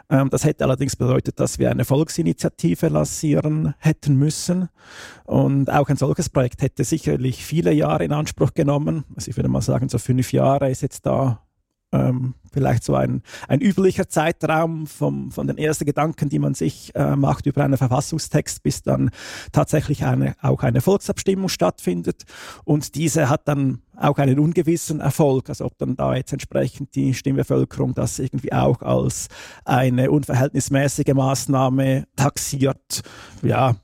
Ähm, das hätte allerdings bedeutet, dass wir eine Volksinitiative lancieren hätten müssen. Und auch ein solches Projekt hätte sicherlich viele Jahre in Anspruch genommen. Also ich würde mal sagen, so fünf Jahre ist jetzt da ähm, vielleicht so ein, ein üblicher Zeitraum vom, von den ersten Gedanken, die man sich äh, macht über einen Verfassungstext, bis dann tatsächlich eine, auch eine Volksabstimmung stattfindet. Und diese hat dann auch einen ungewissen Erfolg, also ob dann da jetzt entsprechend die Stimmbevölkerung das irgendwie auch als eine unverhältnismäßige Maßnahme taxiert, ja,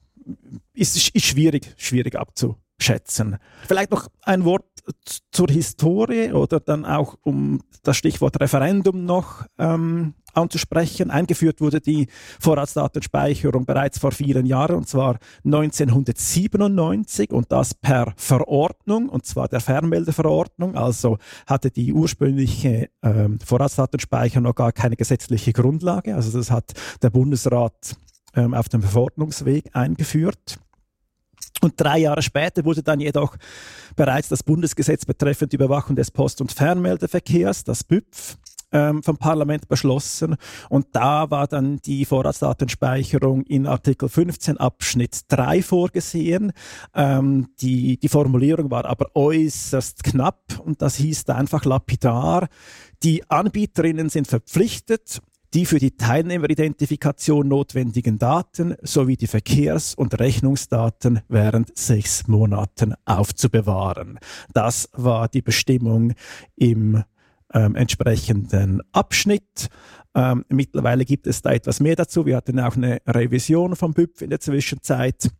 ist, ist schwierig, schwierig abzuschätzen. Vielleicht noch ein Wort zur Historie oder dann auch um das Stichwort Referendum noch ähm, anzusprechen. Eingeführt wurde die Vorratsdatenspeicherung bereits vor vielen Jahren, und zwar 1997 und das per Verordnung, und zwar der Fernmeldeverordnung. Also hatte die ursprüngliche ähm, Vorratsdatenspeicherung noch gar keine gesetzliche Grundlage. Also das hat der Bundesrat ähm, auf dem Verordnungsweg eingeführt. Und drei Jahre später wurde dann jedoch bereits das Bundesgesetz betreffend Überwachung des Post- und Fernmeldeverkehrs, das BÜPF, ähm, vom Parlament beschlossen. Und da war dann die Vorratsdatenspeicherung in Artikel 15 Abschnitt 3 vorgesehen. Ähm, die, die Formulierung war aber äußerst knapp und das hieß einfach lapidar. Die Anbieterinnen sind verpflichtet, die für die Teilnehmeridentifikation notwendigen Daten sowie die Verkehrs- und Rechnungsdaten während sechs Monaten aufzubewahren. Das war die Bestimmung im ähm, entsprechenden Abschnitt. Ähm, mittlerweile gibt es da etwas mehr dazu. Wir hatten auch eine Revision vom BÜPF in der Zwischenzeit.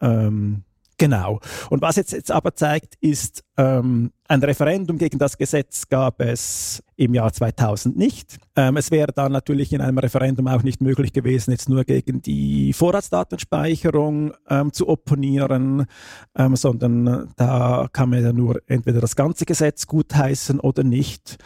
Ähm, Genau. Und was jetzt, jetzt aber zeigt, ist, ähm, ein Referendum gegen das Gesetz gab es im Jahr 2000 nicht. Ähm, es wäre dann natürlich in einem Referendum auch nicht möglich gewesen, jetzt nur gegen die Vorratsdatenspeicherung ähm, zu opponieren, ähm, sondern da kann man ja nur entweder das ganze Gesetz gutheißen oder nicht.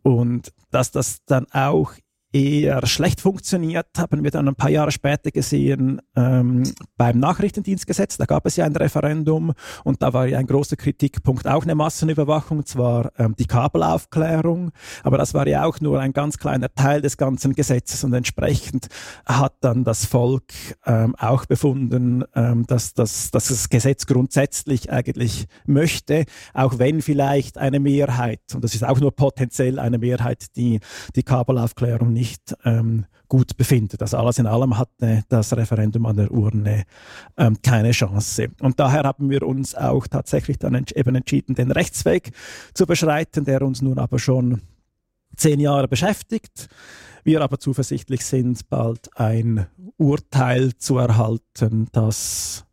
Und dass das dann auch eher schlecht funktioniert, haben wir dann ein paar Jahre später gesehen ähm, beim Nachrichtendienstgesetz. Da gab es ja ein Referendum und da war ja ein großer Kritikpunkt auch eine Massenüberwachung, zwar ähm, die Kabelaufklärung, aber das war ja auch nur ein ganz kleiner Teil des ganzen Gesetzes und entsprechend hat dann das Volk ähm, auch befunden, ähm, dass, dass, dass das Gesetz grundsätzlich eigentlich möchte, auch wenn vielleicht eine Mehrheit, und das ist auch nur potenziell eine Mehrheit, die die Kabelaufklärung nicht nicht ähm, gut befindet. Also alles in allem hatte das Referendum an der Urne ähm, keine Chance. Und daher haben wir uns auch tatsächlich dann ents eben entschieden, den Rechtsweg zu beschreiten, der uns nun aber schon zehn Jahre beschäftigt. Wir aber zuversichtlich sind, bald ein Urteil zu erhalten, das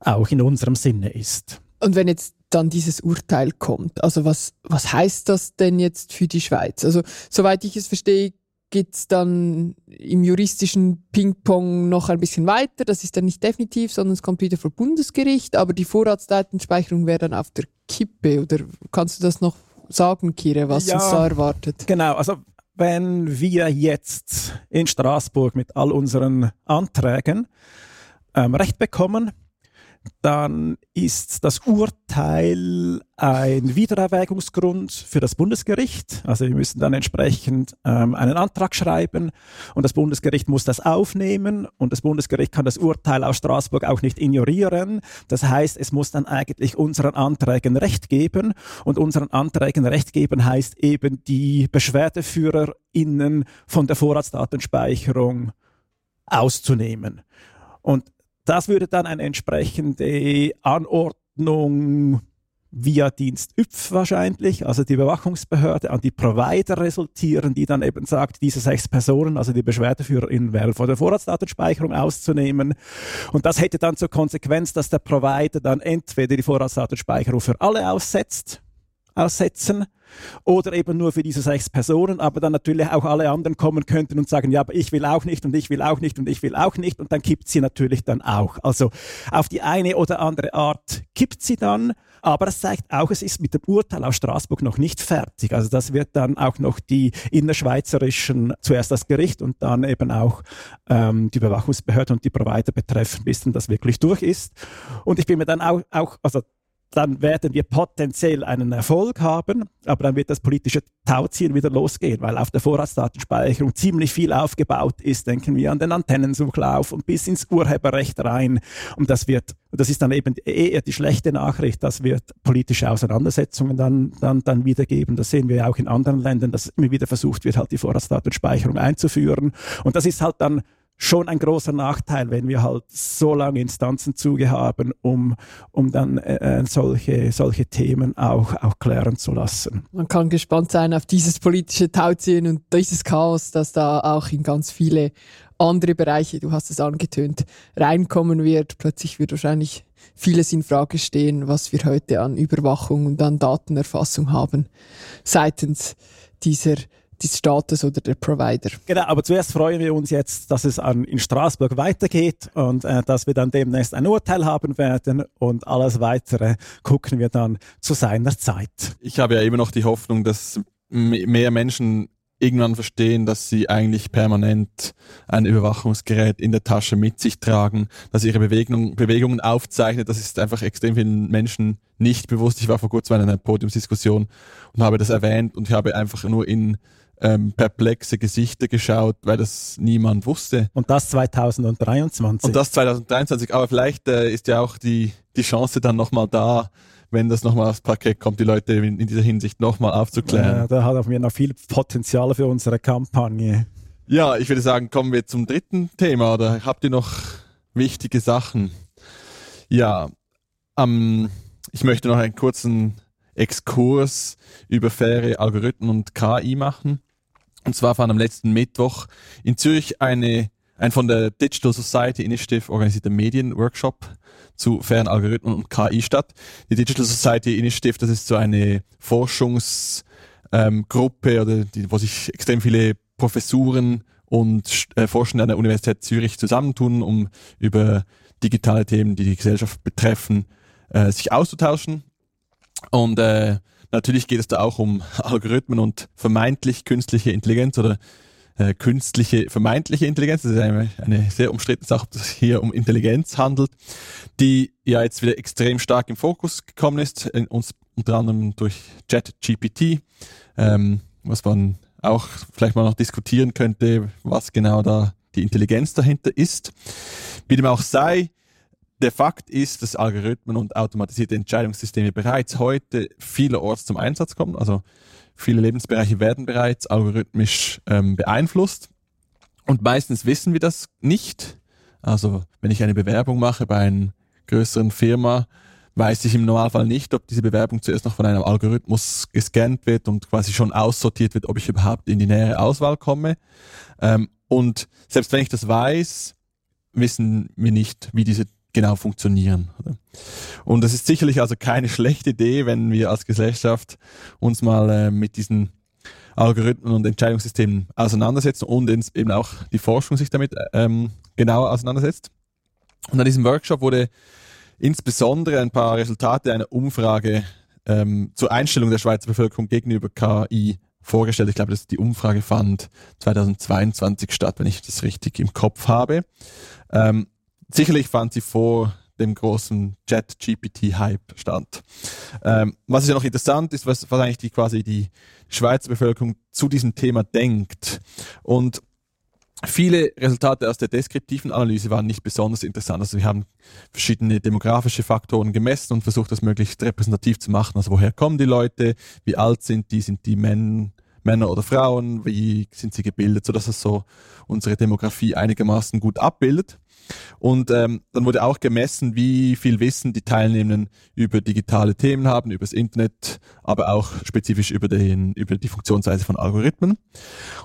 auch in unserem Sinne ist. Und wenn jetzt dann dieses Urteil kommt, also was, was heißt das denn jetzt für die Schweiz? Also soweit ich es verstehe, geht es dann im juristischen Ping-Pong noch ein bisschen weiter. Das ist dann nicht definitiv, sondern es kommt wieder vor Bundesgericht, aber die Vorratsdatenspeicherung wäre dann auf der Kippe. Oder kannst du das noch sagen, Kire, was Ja. uns da erwartet? Genau, also wenn wir jetzt in Straßburg mit all unseren Anträgen ähm, Recht bekommen, dann ist das Urteil ein Wiedererwägungsgrund für das Bundesgericht. Also wir müssen dann entsprechend ähm, einen Antrag schreiben und das Bundesgericht muss das aufnehmen und das Bundesgericht kann das Urteil aus Straßburg auch nicht ignorieren. Das heißt, es muss dann eigentlich unseren Anträgen Recht geben und unseren Anträgen Recht geben heißt eben die BeschwerdeführerInnen von der Vorratsdatenspeicherung auszunehmen. Und das würde dann eine entsprechende Anordnung via Dienst ÜPF wahrscheinlich, also die Überwachungsbehörde, an die Provider resultieren, die dann eben sagt, diese sechs Personen, also die BeschwerdeführerInnen wären von der Vorratsdatenspeicherung auszunehmen. Und das hätte dann zur Konsequenz, dass der Provider dann entweder die Vorratsdatenspeicherung für alle aussetzt, aussetzen oder eben nur für diese sechs Personen, aber dann natürlich auch alle anderen kommen könnten und sagen, ja, aber ich will auch nicht und ich will auch nicht und ich will auch nicht und dann kippt sie natürlich dann auch. Also auf die eine oder andere Art kippt sie dann, aber es zeigt auch, es ist mit dem Urteil aus Straßburg noch nicht fertig. Also das wird dann auch noch die innerschweizerischen, zuerst das Gericht und dann eben auch ähm, die Überwachungsbehörde und die Provider betreffen, bis dann das wirklich durch ist. Und ich bin mir dann auch, auch also dann werden wir potenziell einen Erfolg haben, aber dann wird das politische Tauziehen wieder losgehen, weil auf der Vorratsdatenspeicherung ziemlich viel aufgebaut ist. Denken wir an den Antennensuchlauf und bis ins Urheberrecht rein. Und das wird, das ist dann eben eher die schlechte Nachricht, das wird politische Auseinandersetzungen dann, dann, dann wieder geben. Das sehen wir auch in anderen Ländern, dass immer wieder versucht wird, halt die Vorratsdatenspeicherung einzuführen. Und das ist halt dann schon ein großer Nachteil, wenn wir halt so lange Instanzenzuge haben, um, um dann äh, solche, solche Themen auch, auch klären zu lassen. Man kann gespannt sein auf dieses politische Tauziehen und dieses Chaos, das da auch in ganz viele andere Bereiche, du hast es angetönt, reinkommen wird. Plötzlich wird wahrscheinlich vieles in Frage stehen, was wir heute an Überwachung und an Datenerfassung haben seitens dieser des Staates oder der Provider. Genau, aber zuerst freuen wir uns jetzt, dass es an, in Straßburg weitergeht und äh, dass wir dann demnächst ein Urteil haben werden und alles weitere gucken wir dann zu seiner Zeit. Ich habe ja immer noch die Hoffnung, dass mehr Menschen irgendwann verstehen, dass sie eigentlich permanent ein Überwachungsgerät in der Tasche mit sich tragen, dass ihre Bewegung, Bewegungen aufzeichnet. Das ist einfach extrem vielen Menschen nicht bewusst. Ich war vor kurzem in einer Podiumsdiskussion und habe das erwähnt und ich habe einfach nur in ähm, perplexe Gesichter geschaut, weil das niemand wusste. Und das 2023. Und das 2023, aber vielleicht äh, ist ja auch die, die Chance dann nochmal da, wenn das nochmal aufs Parkett kommt, die Leute in, in dieser Hinsicht nochmal aufzuklären. Ja, da haben wir noch viel Potenzial für unsere Kampagne. Ja, ich würde sagen, kommen wir zum dritten Thema. Oder habt ihr noch wichtige Sachen? Ja, ähm, ich möchte noch einen kurzen Exkurs über faire Algorithmen und KI machen. Und zwar fand am letzten Mittwoch in Zürich eine, ein von der Digital Society Initiative organisierter Medienworkshop zu fairen Algorithmen und KI statt. Die Digital Society Initiative, das ist so eine Forschungsgruppe ähm, wo sich extrem viele Professuren und äh, Forschende an der Universität Zürich zusammentun, um über digitale Themen, die die Gesellschaft betreffen, äh, sich auszutauschen. Und äh, natürlich geht es da auch um Algorithmen und vermeintlich künstliche Intelligenz oder äh, künstliche vermeintliche Intelligenz. Das ist eine, eine sehr umstrittene Sache, ob es hier um Intelligenz handelt, die ja jetzt wieder extrem stark im Fokus gekommen ist, in uns unter anderem durch ChatGPT, ähm, was man auch vielleicht mal noch diskutieren könnte, was genau da die Intelligenz dahinter ist. Wie dem auch sei, der Fakt ist, dass Algorithmen und automatisierte Entscheidungssysteme bereits heute vielerorts zum Einsatz kommen. Also viele Lebensbereiche werden bereits algorithmisch ähm, beeinflusst. Und meistens wissen wir das nicht. Also wenn ich eine Bewerbung mache bei einer größeren Firma, weiß ich im Normalfall nicht, ob diese Bewerbung zuerst noch von einem Algorithmus gescannt wird und quasi schon aussortiert wird, ob ich überhaupt in die nähere Auswahl komme. Ähm, und selbst wenn ich das weiß, wissen wir nicht, wie diese genau funktionieren. Und es ist sicherlich also keine schlechte Idee, wenn wir als Gesellschaft uns mal äh, mit diesen Algorithmen und Entscheidungssystemen auseinandersetzen und eben auch die Forschung sich damit ähm, genauer auseinandersetzt. Und an diesem Workshop wurde insbesondere ein paar Resultate einer Umfrage ähm, zur Einstellung der Schweizer Bevölkerung gegenüber KI vorgestellt. Ich glaube, dass die Umfrage fand 2022 statt, wenn ich das richtig im Kopf habe. Ähm, sicherlich fand sie vor dem großen Chat-GPT-Hype statt. Ähm, was ist ja noch interessant ist, was, was eigentlich die quasi die Schweizer Bevölkerung zu diesem Thema denkt. Und Viele Resultate aus der deskriptiven Analyse waren nicht besonders interessant. Also wir haben verschiedene demografische Faktoren gemessen und versucht, das möglichst repräsentativ zu machen. Also woher kommen die Leute, wie alt sind die, sind die Men Männer oder Frauen, wie sind sie gebildet, sodass es so unsere Demografie einigermaßen gut abbildet. Und ähm, dann wurde auch gemessen, wie viel Wissen die Teilnehmenden über digitale Themen haben, über das Internet, aber auch spezifisch über, den, über die Funktionsweise von Algorithmen.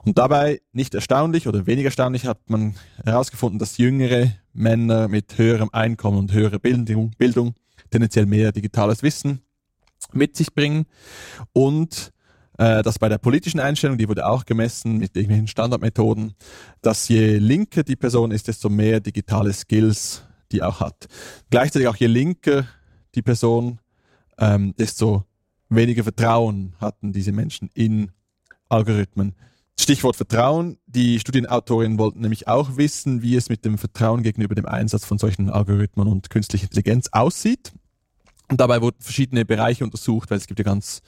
Und dabei, nicht erstaunlich oder weniger erstaunlich, hat man herausgefunden, dass jüngere Männer mit höherem Einkommen und höherer Bildung, Bildung tendenziell mehr digitales Wissen mit sich bringen und äh, dass bei der politischen Einstellung, die wurde auch gemessen mit irgendwelchen Standardmethoden, dass je linker die Person ist, desto mehr digitale Skills die auch hat. Gleichzeitig auch je linker die Person, ähm, desto weniger Vertrauen hatten diese Menschen in Algorithmen. Stichwort Vertrauen. Die Studienautorinnen wollten nämlich auch wissen, wie es mit dem Vertrauen gegenüber dem Einsatz von solchen Algorithmen und künstlicher Intelligenz aussieht. Und dabei wurden verschiedene Bereiche untersucht, weil es gibt ja ganz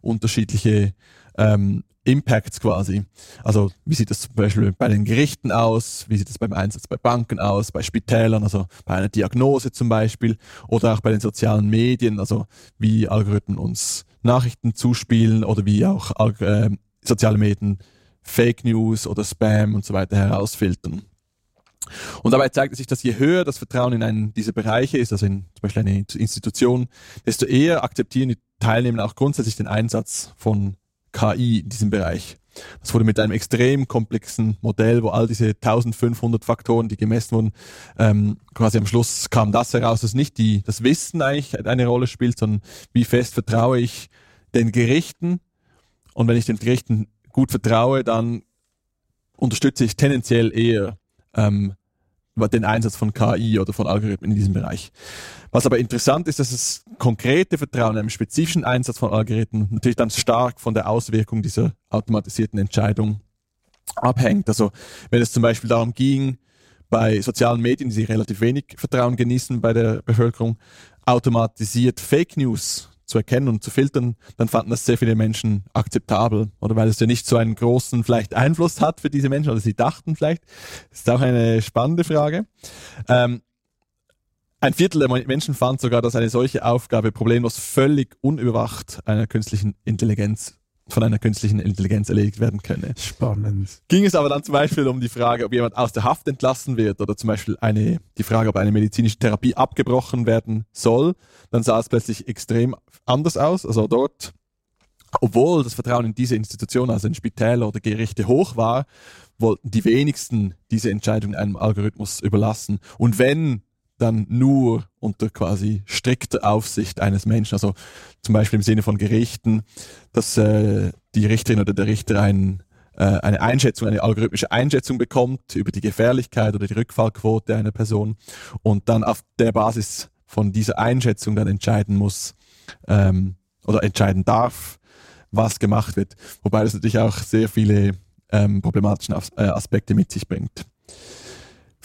unterschiedliche ähm, Impacts quasi. Also wie sieht das zum Beispiel bei den Gerichten aus, wie sieht das beim Einsatz bei Banken aus, bei Spitälern, also bei einer Diagnose zum Beispiel, oder auch bei den sozialen Medien, also wie Algorithmen uns Nachrichten zuspielen oder wie auch äh, soziale Medien Fake News oder Spam und so weiter herausfiltern. Und dabei zeigt sich, dass je höher das Vertrauen in einen dieser Bereiche ist, also in zum Beispiel eine Institution, desto eher akzeptieren die Teilnehmer auch grundsätzlich den Einsatz von KI in diesem Bereich. Das wurde mit einem extrem komplexen Modell, wo all diese 1500 Faktoren, die gemessen wurden, ähm, quasi am Schluss kam das heraus, dass nicht die, das Wissen eigentlich eine Rolle spielt, sondern wie fest vertraue ich den Gerichten. Und wenn ich den Gerichten gut vertraue, dann unterstütze ich tendenziell eher ähm, den Einsatz von KI oder von Algorithmen in diesem Bereich. Was aber interessant ist, dass das konkrete Vertrauen einem spezifischen Einsatz von Algorithmen natürlich dann stark von der Auswirkung dieser automatisierten Entscheidung abhängt. Also wenn es zum Beispiel darum ging, bei sozialen Medien, die relativ wenig Vertrauen genießen bei der Bevölkerung, automatisiert Fake News zu erkennen und zu filtern, dann fanden das sehr viele Menschen akzeptabel. Oder weil es ja nicht so einen großen vielleicht Einfluss hat für diese Menschen, oder sie dachten vielleicht. Das ist auch eine spannende Frage. Ähm, ein Viertel der Menschen fand sogar, dass eine solche Aufgabe problemlos völlig unüberwacht einer künstlichen Intelligenz von einer künstlichen Intelligenz erledigt werden könne. Spannend. Ging es aber dann zum Beispiel um die Frage, ob jemand aus der Haft entlassen wird oder zum Beispiel eine, die Frage, ob eine medizinische Therapie abgebrochen werden soll, dann sah es plötzlich extrem anders aus. Also dort, obwohl das Vertrauen in diese Institution, also in Spitäler oder Gerichte hoch war, wollten die wenigsten diese Entscheidung einem Algorithmus überlassen. Und wenn dann nur unter quasi strikter Aufsicht eines Menschen, also zum Beispiel im Sinne von Gerichten, dass äh, die Richterin oder der Richter ein, äh, eine Einschätzung, eine algorithmische Einschätzung bekommt über die Gefährlichkeit oder die Rückfallquote einer Person und dann auf der Basis von dieser Einschätzung dann entscheiden muss ähm, oder entscheiden darf, was gemacht wird. Wobei das natürlich auch sehr viele ähm, problematische As äh, Aspekte mit sich bringt.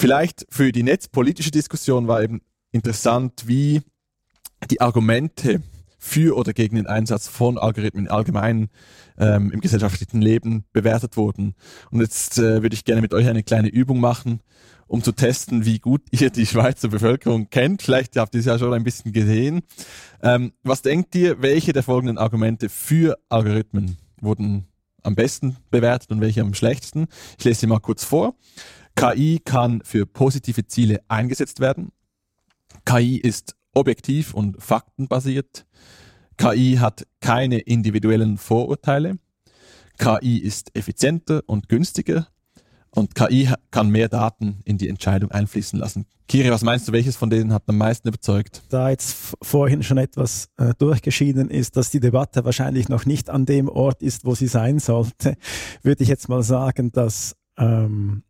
Vielleicht für die netzpolitische Diskussion war eben interessant, wie die Argumente für oder gegen den Einsatz von Algorithmen allgemein ähm, im gesellschaftlichen Leben bewertet wurden. Und jetzt äh, würde ich gerne mit euch eine kleine Übung machen, um zu testen, wie gut ihr die Schweizer Bevölkerung kennt. Vielleicht habt ihr es ja schon ein bisschen gesehen. Ähm, was denkt ihr, welche der folgenden Argumente für Algorithmen wurden am besten bewertet und welche am schlechtesten? Ich lese sie mal kurz vor. KI kann für positive Ziele eingesetzt werden. KI ist objektiv und faktenbasiert. KI hat keine individuellen Vorurteile. KI ist effizienter und günstiger. Und KI kann mehr Daten in die Entscheidung einfließen lassen. Kiri, was meinst du, welches von denen hat am meisten überzeugt? Da jetzt vorhin schon etwas äh, durchgeschieden ist, dass die Debatte wahrscheinlich noch nicht an dem Ort ist, wo sie sein sollte, würde ich jetzt mal sagen, dass ähm,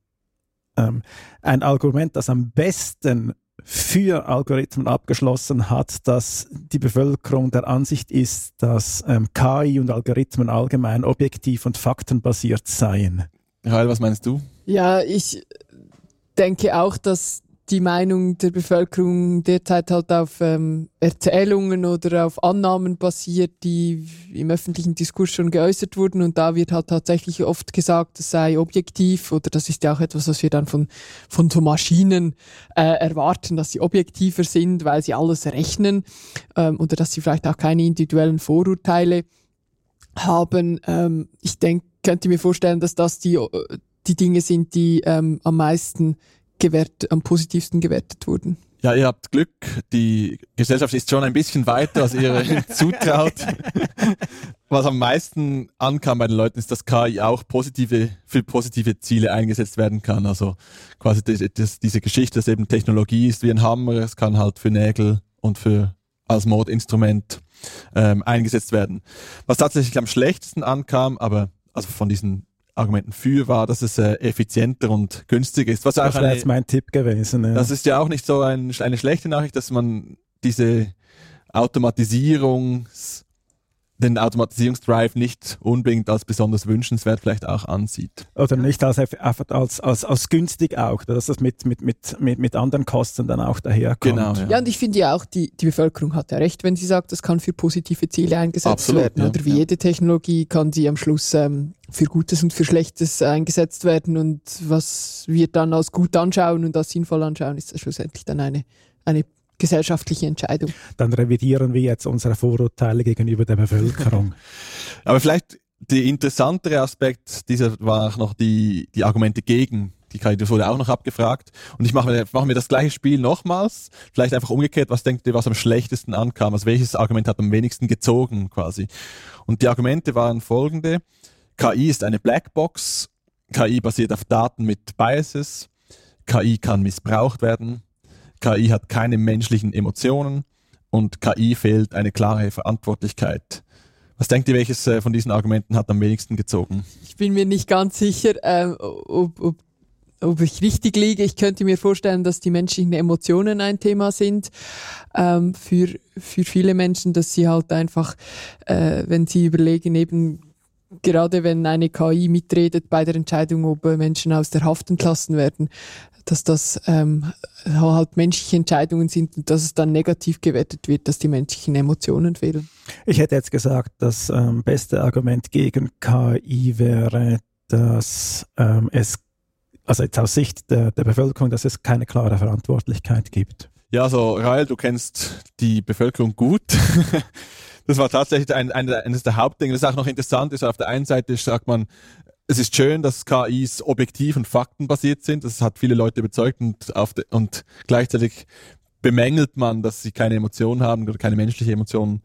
ähm, ein Argument, das am besten für Algorithmen abgeschlossen hat, dass die Bevölkerung der Ansicht ist, dass ähm, KI und Algorithmen allgemein objektiv und faktenbasiert seien. Michael, was meinst du? Ja, ich denke auch, dass die Meinung der Bevölkerung derzeit halt auf ähm, Erzählungen oder auf Annahmen basiert, die im öffentlichen Diskurs schon geäußert wurden. Und da wird halt tatsächlich oft gesagt, es sei objektiv oder das ist ja auch etwas, was wir dann von, von so Maschinen äh, erwarten, dass sie objektiver sind, weil sie alles rechnen ähm, oder dass sie vielleicht auch keine individuellen Vorurteile haben. Ähm, ich denke, könnte mir vorstellen, dass das die, die Dinge sind, die ähm, am meisten gewährt, am positivsten gewertet wurden. Ja, ihr habt Glück. Die Gesellschaft ist schon ein bisschen weiter, als ihr zutraut. Was am meisten ankam bei den Leuten ist, dass KI auch positive, für positive Ziele eingesetzt werden kann. Also quasi das, das, diese Geschichte, dass eben Technologie ist wie ein Hammer. Es kann halt für Nägel und für als Mordinstrument ähm, eingesetzt werden. Was tatsächlich am schlechtesten ankam, aber also von diesen Argumenten für war, dass es äh, effizienter und günstiger ist. Was das wäre jetzt mein Tipp gewesen. Ja. Das ist ja auch nicht so ein, eine schlechte Nachricht, dass man diese Automatisierungs den Automatisierungsdrive nicht unbedingt als besonders wünschenswert vielleicht auch ansieht. Oder nicht als, als, als, als günstig auch, dass das mit, mit, mit, mit, mit anderen Kosten dann auch daherkommt. Genau, ja. ja, und ich finde ja auch, die, die Bevölkerung hat ja recht, wenn sie sagt, das kann für positive Ziele eingesetzt Absolut, werden. Ja, Oder wie ja. jede Technologie kann sie am Schluss ähm, für Gutes und für Schlechtes eingesetzt werden und was wir dann als gut anschauen und als sinnvoll anschauen, ist das schlussendlich dann eine, eine gesellschaftliche Entscheidung. Dann revidieren wir jetzt unsere Vorurteile gegenüber der Bevölkerung. Aber vielleicht der interessantere Aspekt dieser war auch noch die, die Argumente gegen die KI, das wurde auch noch abgefragt. Und ich mache mir, mache mir das gleiche Spiel nochmals, vielleicht einfach umgekehrt, was denkt ihr, was am schlechtesten ankam? Also welches Argument hat am wenigsten gezogen quasi? Und die Argumente waren folgende. KI ist eine Blackbox, KI basiert auf Daten mit Biases, KI kann missbraucht werden, KI hat keine menschlichen Emotionen und KI fehlt eine klare Verantwortlichkeit. Was denkt ihr, welches äh, von diesen Argumenten hat am wenigsten gezogen? Ich bin mir nicht ganz sicher, ähm, ob, ob, ob ich richtig liege. Ich könnte mir vorstellen, dass die menschlichen Emotionen ein Thema sind ähm, für, für viele Menschen, dass sie halt einfach, äh, wenn sie überlegen, eben gerade wenn eine KI mitredet bei der Entscheidung, ob Menschen aus der Haft entlassen werden, dass das ähm, halt menschliche Entscheidungen sind und dass es dann negativ gewertet wird, dass die menschlichen Emotionen fehlen. Ich hätte jetzt gesagt, das ähm, beste Argument gegen KI wäre, dass ähm, es, also jetzt aus Sicht der, der Bevölkerung, dass es keine klare Verantwortlichkeit gibt. Ja, also Rael, du kennst die Bevölkerung gut. das war tatsächlich ein, ein, eines der Hauptdinge. Das ist auch noch interessant ist, auf der einen Seite sagt man, es ist schön, dass KIs objektiv und faktenbasiert sind. Das hat viele Leute überzeugt und, auf de, und gleichzeitig bemängelt man, dass sie keine Emotionen haben oder keine menschliche Emotionen.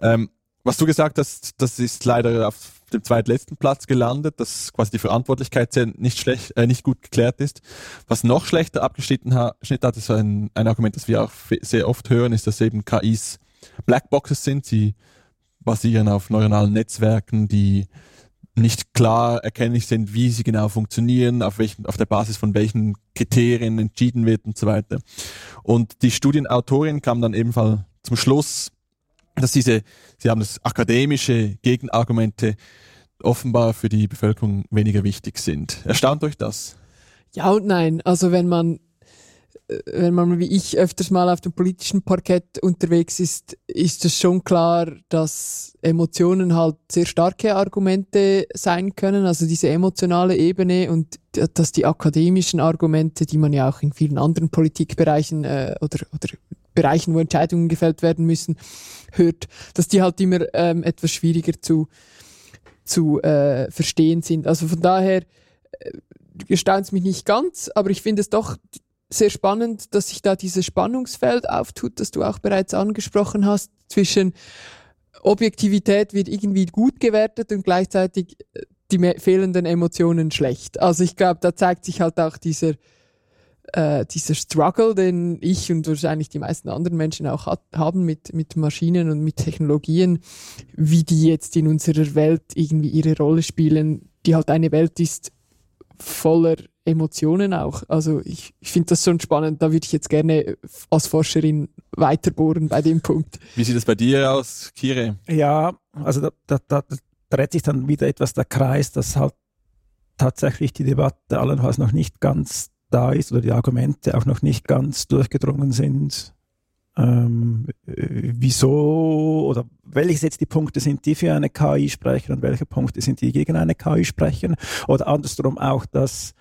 Ähm, was du gesagt hast, das ist leider auf dem zweitletzten Platz gelandet, dass quasi die Verantwortlichkeit nicht schlecht, äh, nicht gut geklärt ist. Was noch schlechter abgeschnitten ha hat, ist ein, ein Argument, das wir auch sehr oft hören, ist, dass eben KIs Blackboxes sind. Sie basieren auf neuronalen Netzwerken, die nicht klar erkennlich sind, wie sie genau funktionieren, auf welchen, auf der Basis von welchen Kriterien entschieden wird und so weiter. Und die Studienautorin kam dann ebenfalls zum Schluss, dass diese, sie haben das akademische Gegenargumente offenbar für die Bevölkerung weniger wichtig sind. Erstaunt euch das? Ja und nein. Also wenn man wenn man wie ich öfters mal auf dem politischen Parkett unterwegs ist, ist es schon klar, dass Emotionen halt sehr starke Argumente sein können, also diese emotionale Ebene und dass die akademischen Argumente, die man ja auch in vielen anderen Politikbereichen äh, oder, oder Bereichen, wo Entscheidungen gefällt werden müssen, hört, dass die halt immer ähm, etwas schwieriger zu, zu äh, verstehen sind. Also von daher äh, erstaunt es mich nicht ganz, aber ich finde es doch sehr spannend, dass sich da dieses Spannungsfeld auftut, das du auch bereits angesprochen hast, zwischen Objektivität wird irgendwie gut gewertet und gleichzeitig äh, die fehlenden Emotionen schlecht. Also ich glaube, da zeigt sich halt auch dieser, äh, dieser Struggle, den ich und wahrscheinlich die meisten anderen Menschen auch hat, haben mit, mit Maschinen und mit Technologien, wie die jetzt in unserer Welt irgendwie ihre Rolle spielen, die halt eine Welt ist voller Emotionen auch. Also ich, ich finde das schon spannend. Da würde ich jetzt gerne als Forscherin weiterbohren bei dem Punkt. Wie sieht es bei dir aus, Kire? Ja, also da, da, da, da dreht sich dann wieder etwas der Kreis, dass halt tatsächlich die Debatte allenfalls noch nicht ganz da ist oder die Argumente auch noch nicht ganz durchgedrungen sind. Ähm, wieso oder welche jetzt die Punkte sind, die für eine KI sprechen und welche Punkte sind, die gegen eine KI sprechen? Oder andersrum auch, dass,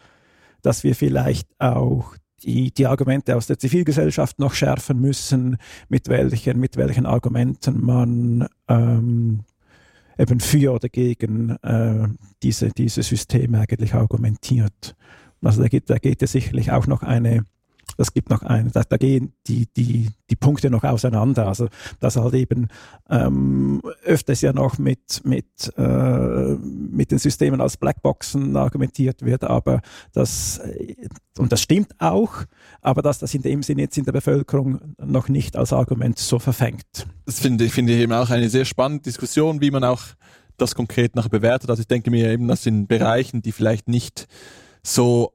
dass wir vielleicht auch die, die Argumente aus der Zivilgesellschaft noch schärfen müssen, mit welchen, mit welchen Argumenten man ähm, eben für oder gegen äh, diese, diese Systeme eigentlich argumentiert. Also da geht, da geht es sicherlich auch noch eine, das gibt noch eine, da, da gehen die, die, die Punkte noch auseinander. Also dass halt eben ähm, öfters ja noch mit, mit, äh, mit den Systemen als Blackboxen argumentiert wird, aber das, und das stimmt auch, aber dass das in dem Sinne jetzt in der Bevölkerung noch nicht als Argument so verfängt. Das finde ich, finde ich eben auch eine sehr spannende Diskussion, wie man auch das konkret nachher bewertet. Also ich denke mir eben, dass in Bereichen, die vielleicht nicht so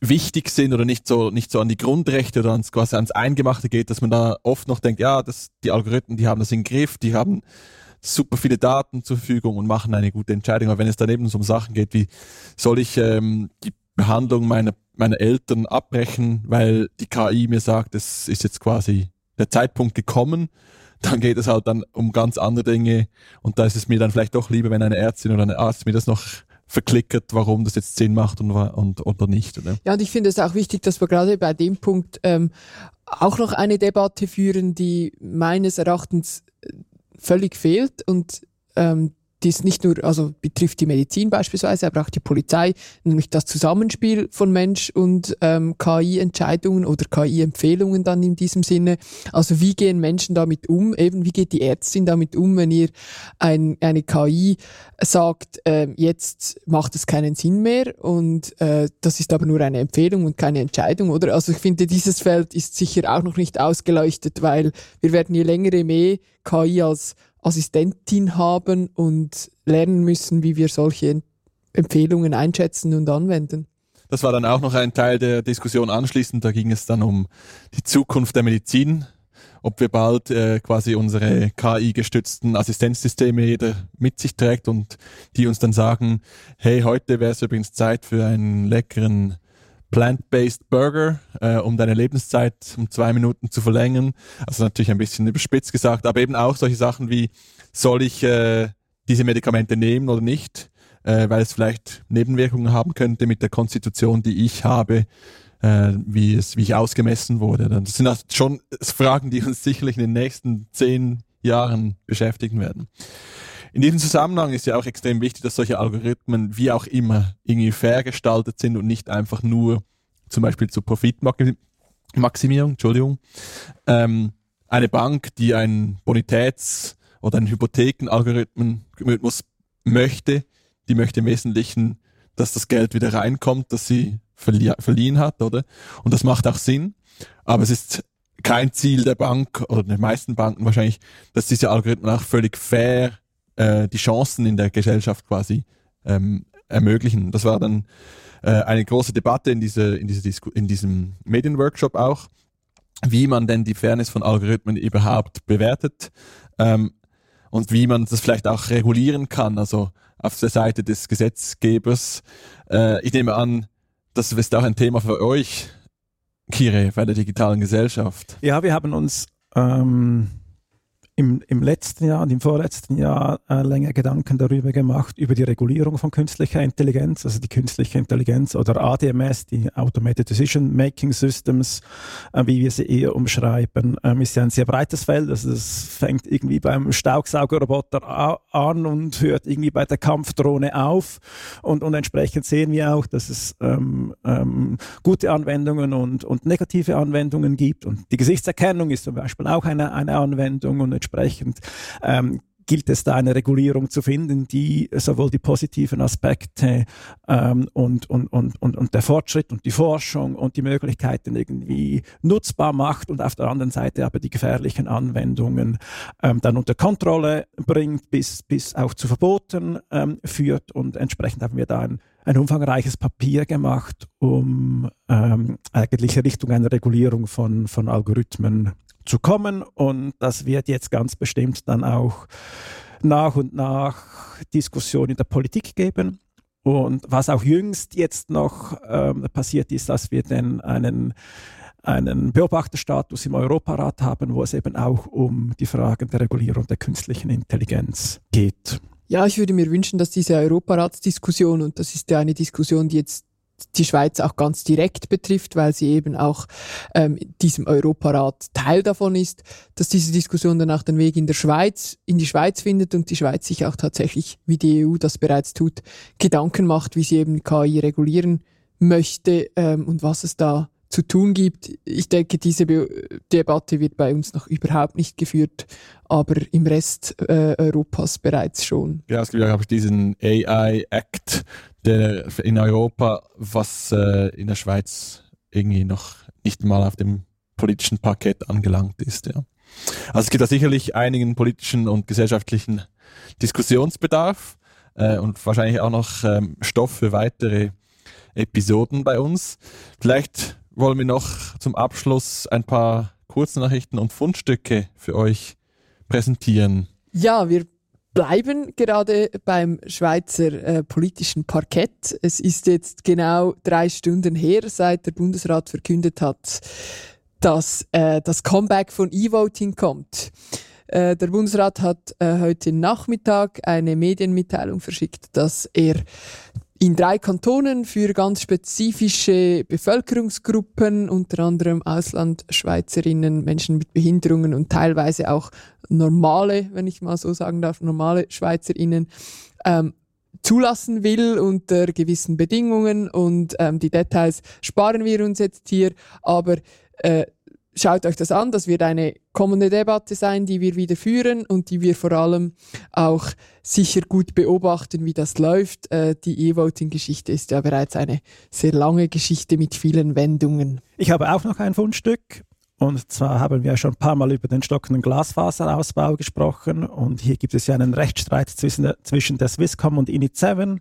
wichtig sind oder nicht so nicht so an die Grundrechte oder ans quasi ans Eingemachte geht, dass man da oft noch denkt, ja, das, die Algorithmen, die haben das in Griff, die haben super viele Daten zur Verfügung und machen eine gute Entscheidung. Aber wenn es dann eben so um Sachen geht, wie soll ich ähm, die Behandlung meiner meiner Eltern abbrechen, weil die KI mir sagt, es ist jetzt quasi der Zeitpunkt gekommen, dann geht es halt dann um ganz andere Dinge und da ist es mir dann vielleicht doch lieber, wenn eine Ärztin oder ein Arzt mir das noch verklickert, warum das jetzt Sinn macht und, und oder nicht. Oder? Ja, und ich finde es auch wichtig, dass wir gerade bei dem Punkt ähm, auch noch eine Debatte führen, die meines Erachtens äh, völlig fehlt und ähm, dies nicht nur, also betrifft die Medizin beispielsweise, aber auch die Polizei, nämlich das Zusammenspiel von Mensch und ähm, KI-Entscheidungen oder KI-Empfehlungen dann in diesem Sinne. Also wie gehen Menschen damit um? Eben wie geht die Ärztin damit um, wenn ihr ein, eine KI sagt, äh, jetzt macht es keinen Sinn mehr und äh, das ist aber nur eine Empfehlung und keine Entscheidung, oder? Also ich finde, dieses Feld ist sicher auch noch nicht ausgeleuchtet, weil wir werden je länger je mehr KI als Assistentin haben und lernen müssen, wie wir solche Empfehlungen einschätzen und anwenden. Das war dann auch noch ein Teil der Diskussion anschließend. Da ging es dann um die Zukunft der Medizin, ob wir bald äh, quasi unsere KI-gestützten Assistenzsysteme jeder mit sich trägt und die uns dann sagen, hey, heute wäre es übrigens Zeit für einen leckeren Plant-Based Burger, äh, um deine Lebenszeit um zwei Minuten zu verlängern. Also natürlich ein bisschen überspitzt gesagt, aber eben auch solche Sachen wie, soll ich äh, diese Medikamente nehmen oder nicht, äh, weil es vielleicht Nebenwirkungen haben könnte mit der Konstitution, die ich habe, äh, wie, es, wie ich ausgemessen wurde. Das sind also schon Fragen, die uns sicherlich in den nächsten zehn Jahren beschäftigen werden. In diesem Zusammenhang ist ja auch extrem wichtig, dass solche Algorithmen wie auch immer irgendwie fair gestaltet sind und nicht einfach nur zum Beispiel zur Profitmaximierung, Entschuldigung. Ähm, eine Bank, die einen Bonitäts- oder einen Hypothekenalgorithmus möchte, die möchte im Wesentlichen, dass das Geld wieder reinkommt, das sie verlie verliehen hat, oder? Und das macht auch Sinn. Aber es ist kein Ziel der Bank oder der meisten Banken wahrscheinlich, dass diese Algorithmen auch völlig fair äh, die Chancen in der Gesellschaft quasi ähm, ermöglichen. Das war dann äh, eine große Debatte in, diese, in, diese in diesem Medienworkshop auch, wie man denn die Fairness von Algorithmen überhaupt bewertet ähm, und wie man das vielleicht auch regulieren kann, also auf der Seite des Gesetzgebers. Äh, ich nehme an, das ist auch ein Thema für euch, Kire, bei der digitalen Gesellschaft. Ja, wir haben uns ähm, im, im letzten Jahr und im vorletzten Jahr äh, länger Gedanken darüber gemacht, über die Regulierung von künstlicher Intelligenz, also die künstliche Intelligenz oder ADMS, die Automated Decision Making Systems, äh, wie wir sie eher umschreiben, ähm, ist ja ein sehr breites Feld. Also das fängt irgendwie beim Staubsaugerroboter an und hört irgendwie bei der Kampfdrohne auf. Und, und entsprechend sehen wir auch, dass es ähm, ähm, gute Anwendungen und, und negative Anwendungen gibt. Und die Gesichtserkennung ist zum Beispiel auch eine, eine Anwendung und entsprechend ähm, gilt es da eine Regulierung zu finden, die sowohl die positiven Aspekte ähm, und, und, und, und, und der Fortschritt und die Forschung und die Möglichkeiten irgendwie nutzbar macht und auf der anderen Seite aber die gefährlichen Anwendungen ähm, dann unter Kontrolle bringt, bis, bis auch zu Verboten ähm, führt. Und entsprechend haben wir da ein ein umfangreiches Papier gemacht, um ähm, eigentlich Richtung einer Regulierung von, von Algorithmen zu kommen. Und das wird jetzt ganz bestimmt dann auch nach und nach Diskussionen in der Politik geben. Und was auch jüngst jetzt noch ähm, passiert ist, dass wir dann einen, einen Beobachterstatus im Europarat haben, wo es eben auch um die Fragen der Regulierung der künstlichen Intelligenz geht. Ja, ich würde mir wünschen, dass diese Europaratsdiskussion, und das ist ja eine Diskussion, die jetzt die Schweiz auch ganz direkt betrifft, weil sie eben auch ähm, diesem Europarat Teil davon ist, dass diese Diskussion dann auch den Weg in der Schweiz, in die Schweiz findet und die Schweiz sich auch tatsächlich, wie die EU das bereits tut, Gedanken macht, wie sie eben KI regulieren möchte ähm, und was es da zu tun gibt. Ich denke, diese Be Debatte wird bei uns noch überhaupt nicht geführt, aber im Rest äh, Europas bereits schon. Ja, es gibt ja, ich, diesen AI Act, der in Europa, was äh, in der Schweiz irgendwie noch nicht mal auf dem politischen Parkett angelangt ist. Ja. Also es gibt da sicherlich einigen politischen und gesellschaftlichen Diskussionsbedarf äh, und wahrscheinlich auch noch ähm, Stoff für weitere Episoden bei uns. Vielleicht wollen wir noch zum Abschluss ein paar Kurznachrichten und Fundstücke für euch präsentieren. Ja, wir bleiben gerade beim Schweizer äh, politischen Parkett. Es ist jetzt genau drei Stunden her, seit der Bundesrat verkündet hat, dass äh, das Comeback von E-Voting kommt. Äh, der Bundesrat hat äh, heute Nachmittag eine Medienmitteilung verschickt, dass er in drei Kantonen für ganz spezifische Bevölkerungsgruppen, unter anderem Auslandschweizerinnen, Menschen mit Behinderungen und teilweise auch normale, wenn ich mal so sagen darf, normale Schweizerinnen, ähm, zulassen will unter gewissen Bedingungen. Und ähm, die Details sparen wir uns jetzt hier, aber äh, schaut euch das an, das wird eine kommende Debatte sein, die wir wieder führen und die wir vor allem auch sicher gut beobachten, wie das läuft. Äh, die E-Voting-Geschichte ist ja bereits eine sehr lange Geschichte mit vielen Wendungen. Ich habe auch noch ein Fundstück. Und zwar haben wir schon ein paar Mal über den stockenden Glasfaserausbau gesprochen. Und hier gibt es ja einen Rechtsstreit zwischen der, zwischen der Swisscom und Init7.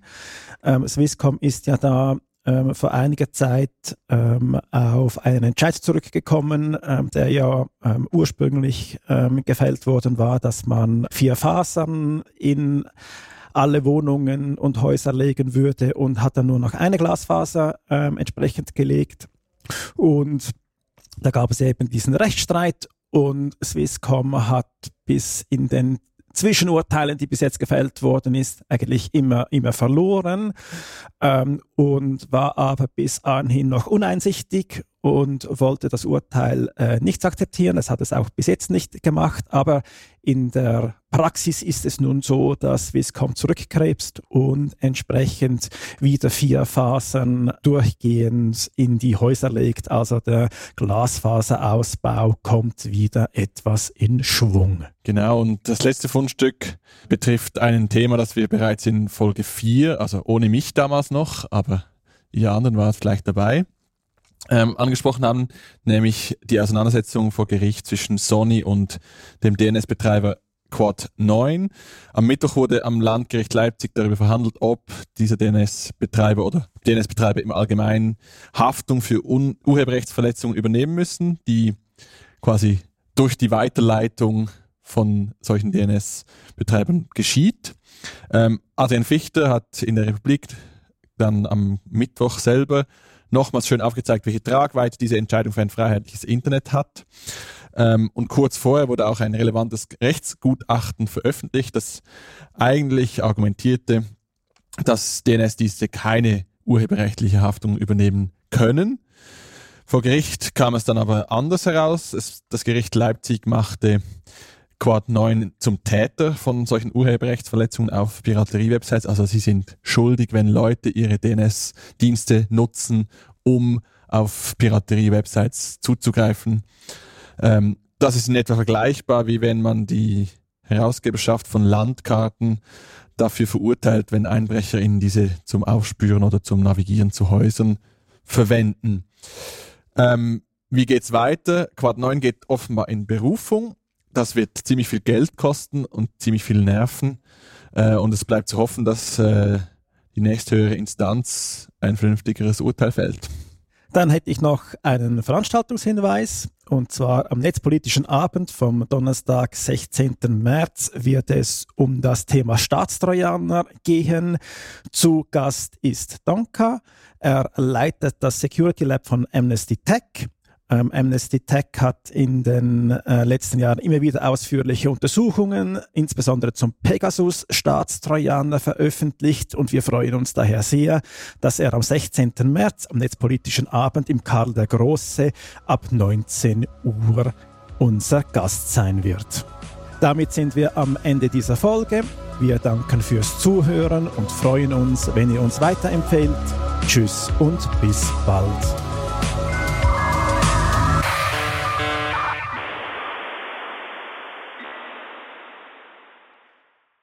Ähm, Swisscom ist ja da ähm, vor einiger Zeit ähm, auf einen Entscheid zurückgekommen, ähm, der ja ähm, ursprünglich ähm, gefällt worden war, dass man vier Fasern in alle Wohnungen und Häuser legen würde und hat dann nur noch eine Glasfaser ähm, entsprechend gelegt. Und da gab es eben diesen Rechtsstreit und Swisscom hat bis in den Zwischenurteilen, die bis jetzt gefällt worden ist, eigentlich immer, immer verloren ähm, und war aber bis anhin noch uneinsichtig und wollte das Urteil äh, nicht akzeptieren. Es hat es auch bis jetzt nicht gemacht, aber in der Praxis ist es nun so, dass Swisscom zurückkrebst und entsprechend wieder vier Fasern durchgehend in die Häuser legt. Also der Glasfaserausbau kommt wieder etwas in Schwung. Genau, und das letzte Fundstück betrifft ein Thema, das wir bereits in Folge 4, also ohne mich damals noch, aber ihr anderen war es vielleicht dabei, ähm, angesprochen haben, nämlich die Auseinandersetzung vor Gericht zwischen Sony und dem DNS-Betreiber Quad 9. Am Mittwoch wurde am Landgericht Leipzig darüber verhandelt, ob dieser DNS-Betreiber oder DNS-Betreiber im Allgemeinen Haftung für Un Urheberrechtsverletzungen übernehmen müssen, die quasi durch die Weiterleitung von solchen DNS-Betreibern geschieht. Ähm, Adrian Fichter hat in der Republik dann am Mittwoch selber nochmals schön aufgezeigt, welche Tragweite diese Entscheidung für ein freiheitliches Internet hat. Ähm, und kurz vorher wurde auch ein relevantes Rechtsgutachten veröffentlicht, das eigentlich argumentierte, dass DNS-Dienste keine urheberrechtliche Haftung übernehmen können. Vor Gericht kam es dann aber anders heraus. Es, das Gericht Leipzig machte Quad 9 zum Täter von solchen Urheberrechtsverletzungen auf Piraterie-Websites. Also sie sind schuldig, wenn Leute ihre DNS-Dienste nutzen, um auf Piraterie-Websites zuzugreifen. Ähm, das ist in etwa vergleichbar, wie wenn man die Herausgeberschaft von Landkarten dafür verurteilt, wenn EinbrecherInnen diese zum Aufspüren oder zum Navigieren zu Häusern verwenden. Ähm, wie geht's weiter? Quad 9 geht offenbar in Berufung. Das wird ziemlich viel Geld kosten und ziemlich viel Nerven. Äh, und es bleibt zu hoffen, dass äh, die nächsthöhere Instanz ein vernünftigeres Urteil fällt. Dann hätte ich noch einen Veranstaltungshinweis. Und zwar am Netzpolitischen Abend vom Donnerstag, 16. März, wird es um das Thema Staatstrojaner gehen. Zu Gast ist Donka. Er leitet das Security Lab von Amnesty Tech. Ähm, Amnesty Tech hat in den äh, letzten Jahren immer wieder ausführliche Untersuchungen, insbesondere zum Pegasus-Staatstrojaner veröffentlicht und wir freuen uns daher sehr, dass er am 16. März am Netzpolitischen Abend im Karl der Große ab 19 Uhr unser Gast sein wird. Damit sind wir am Ende dieser Folge. Wir danken fürs Zuhören und freuen uns, wenn ihr uns weiterempfehlt. Tschüss und bis bald.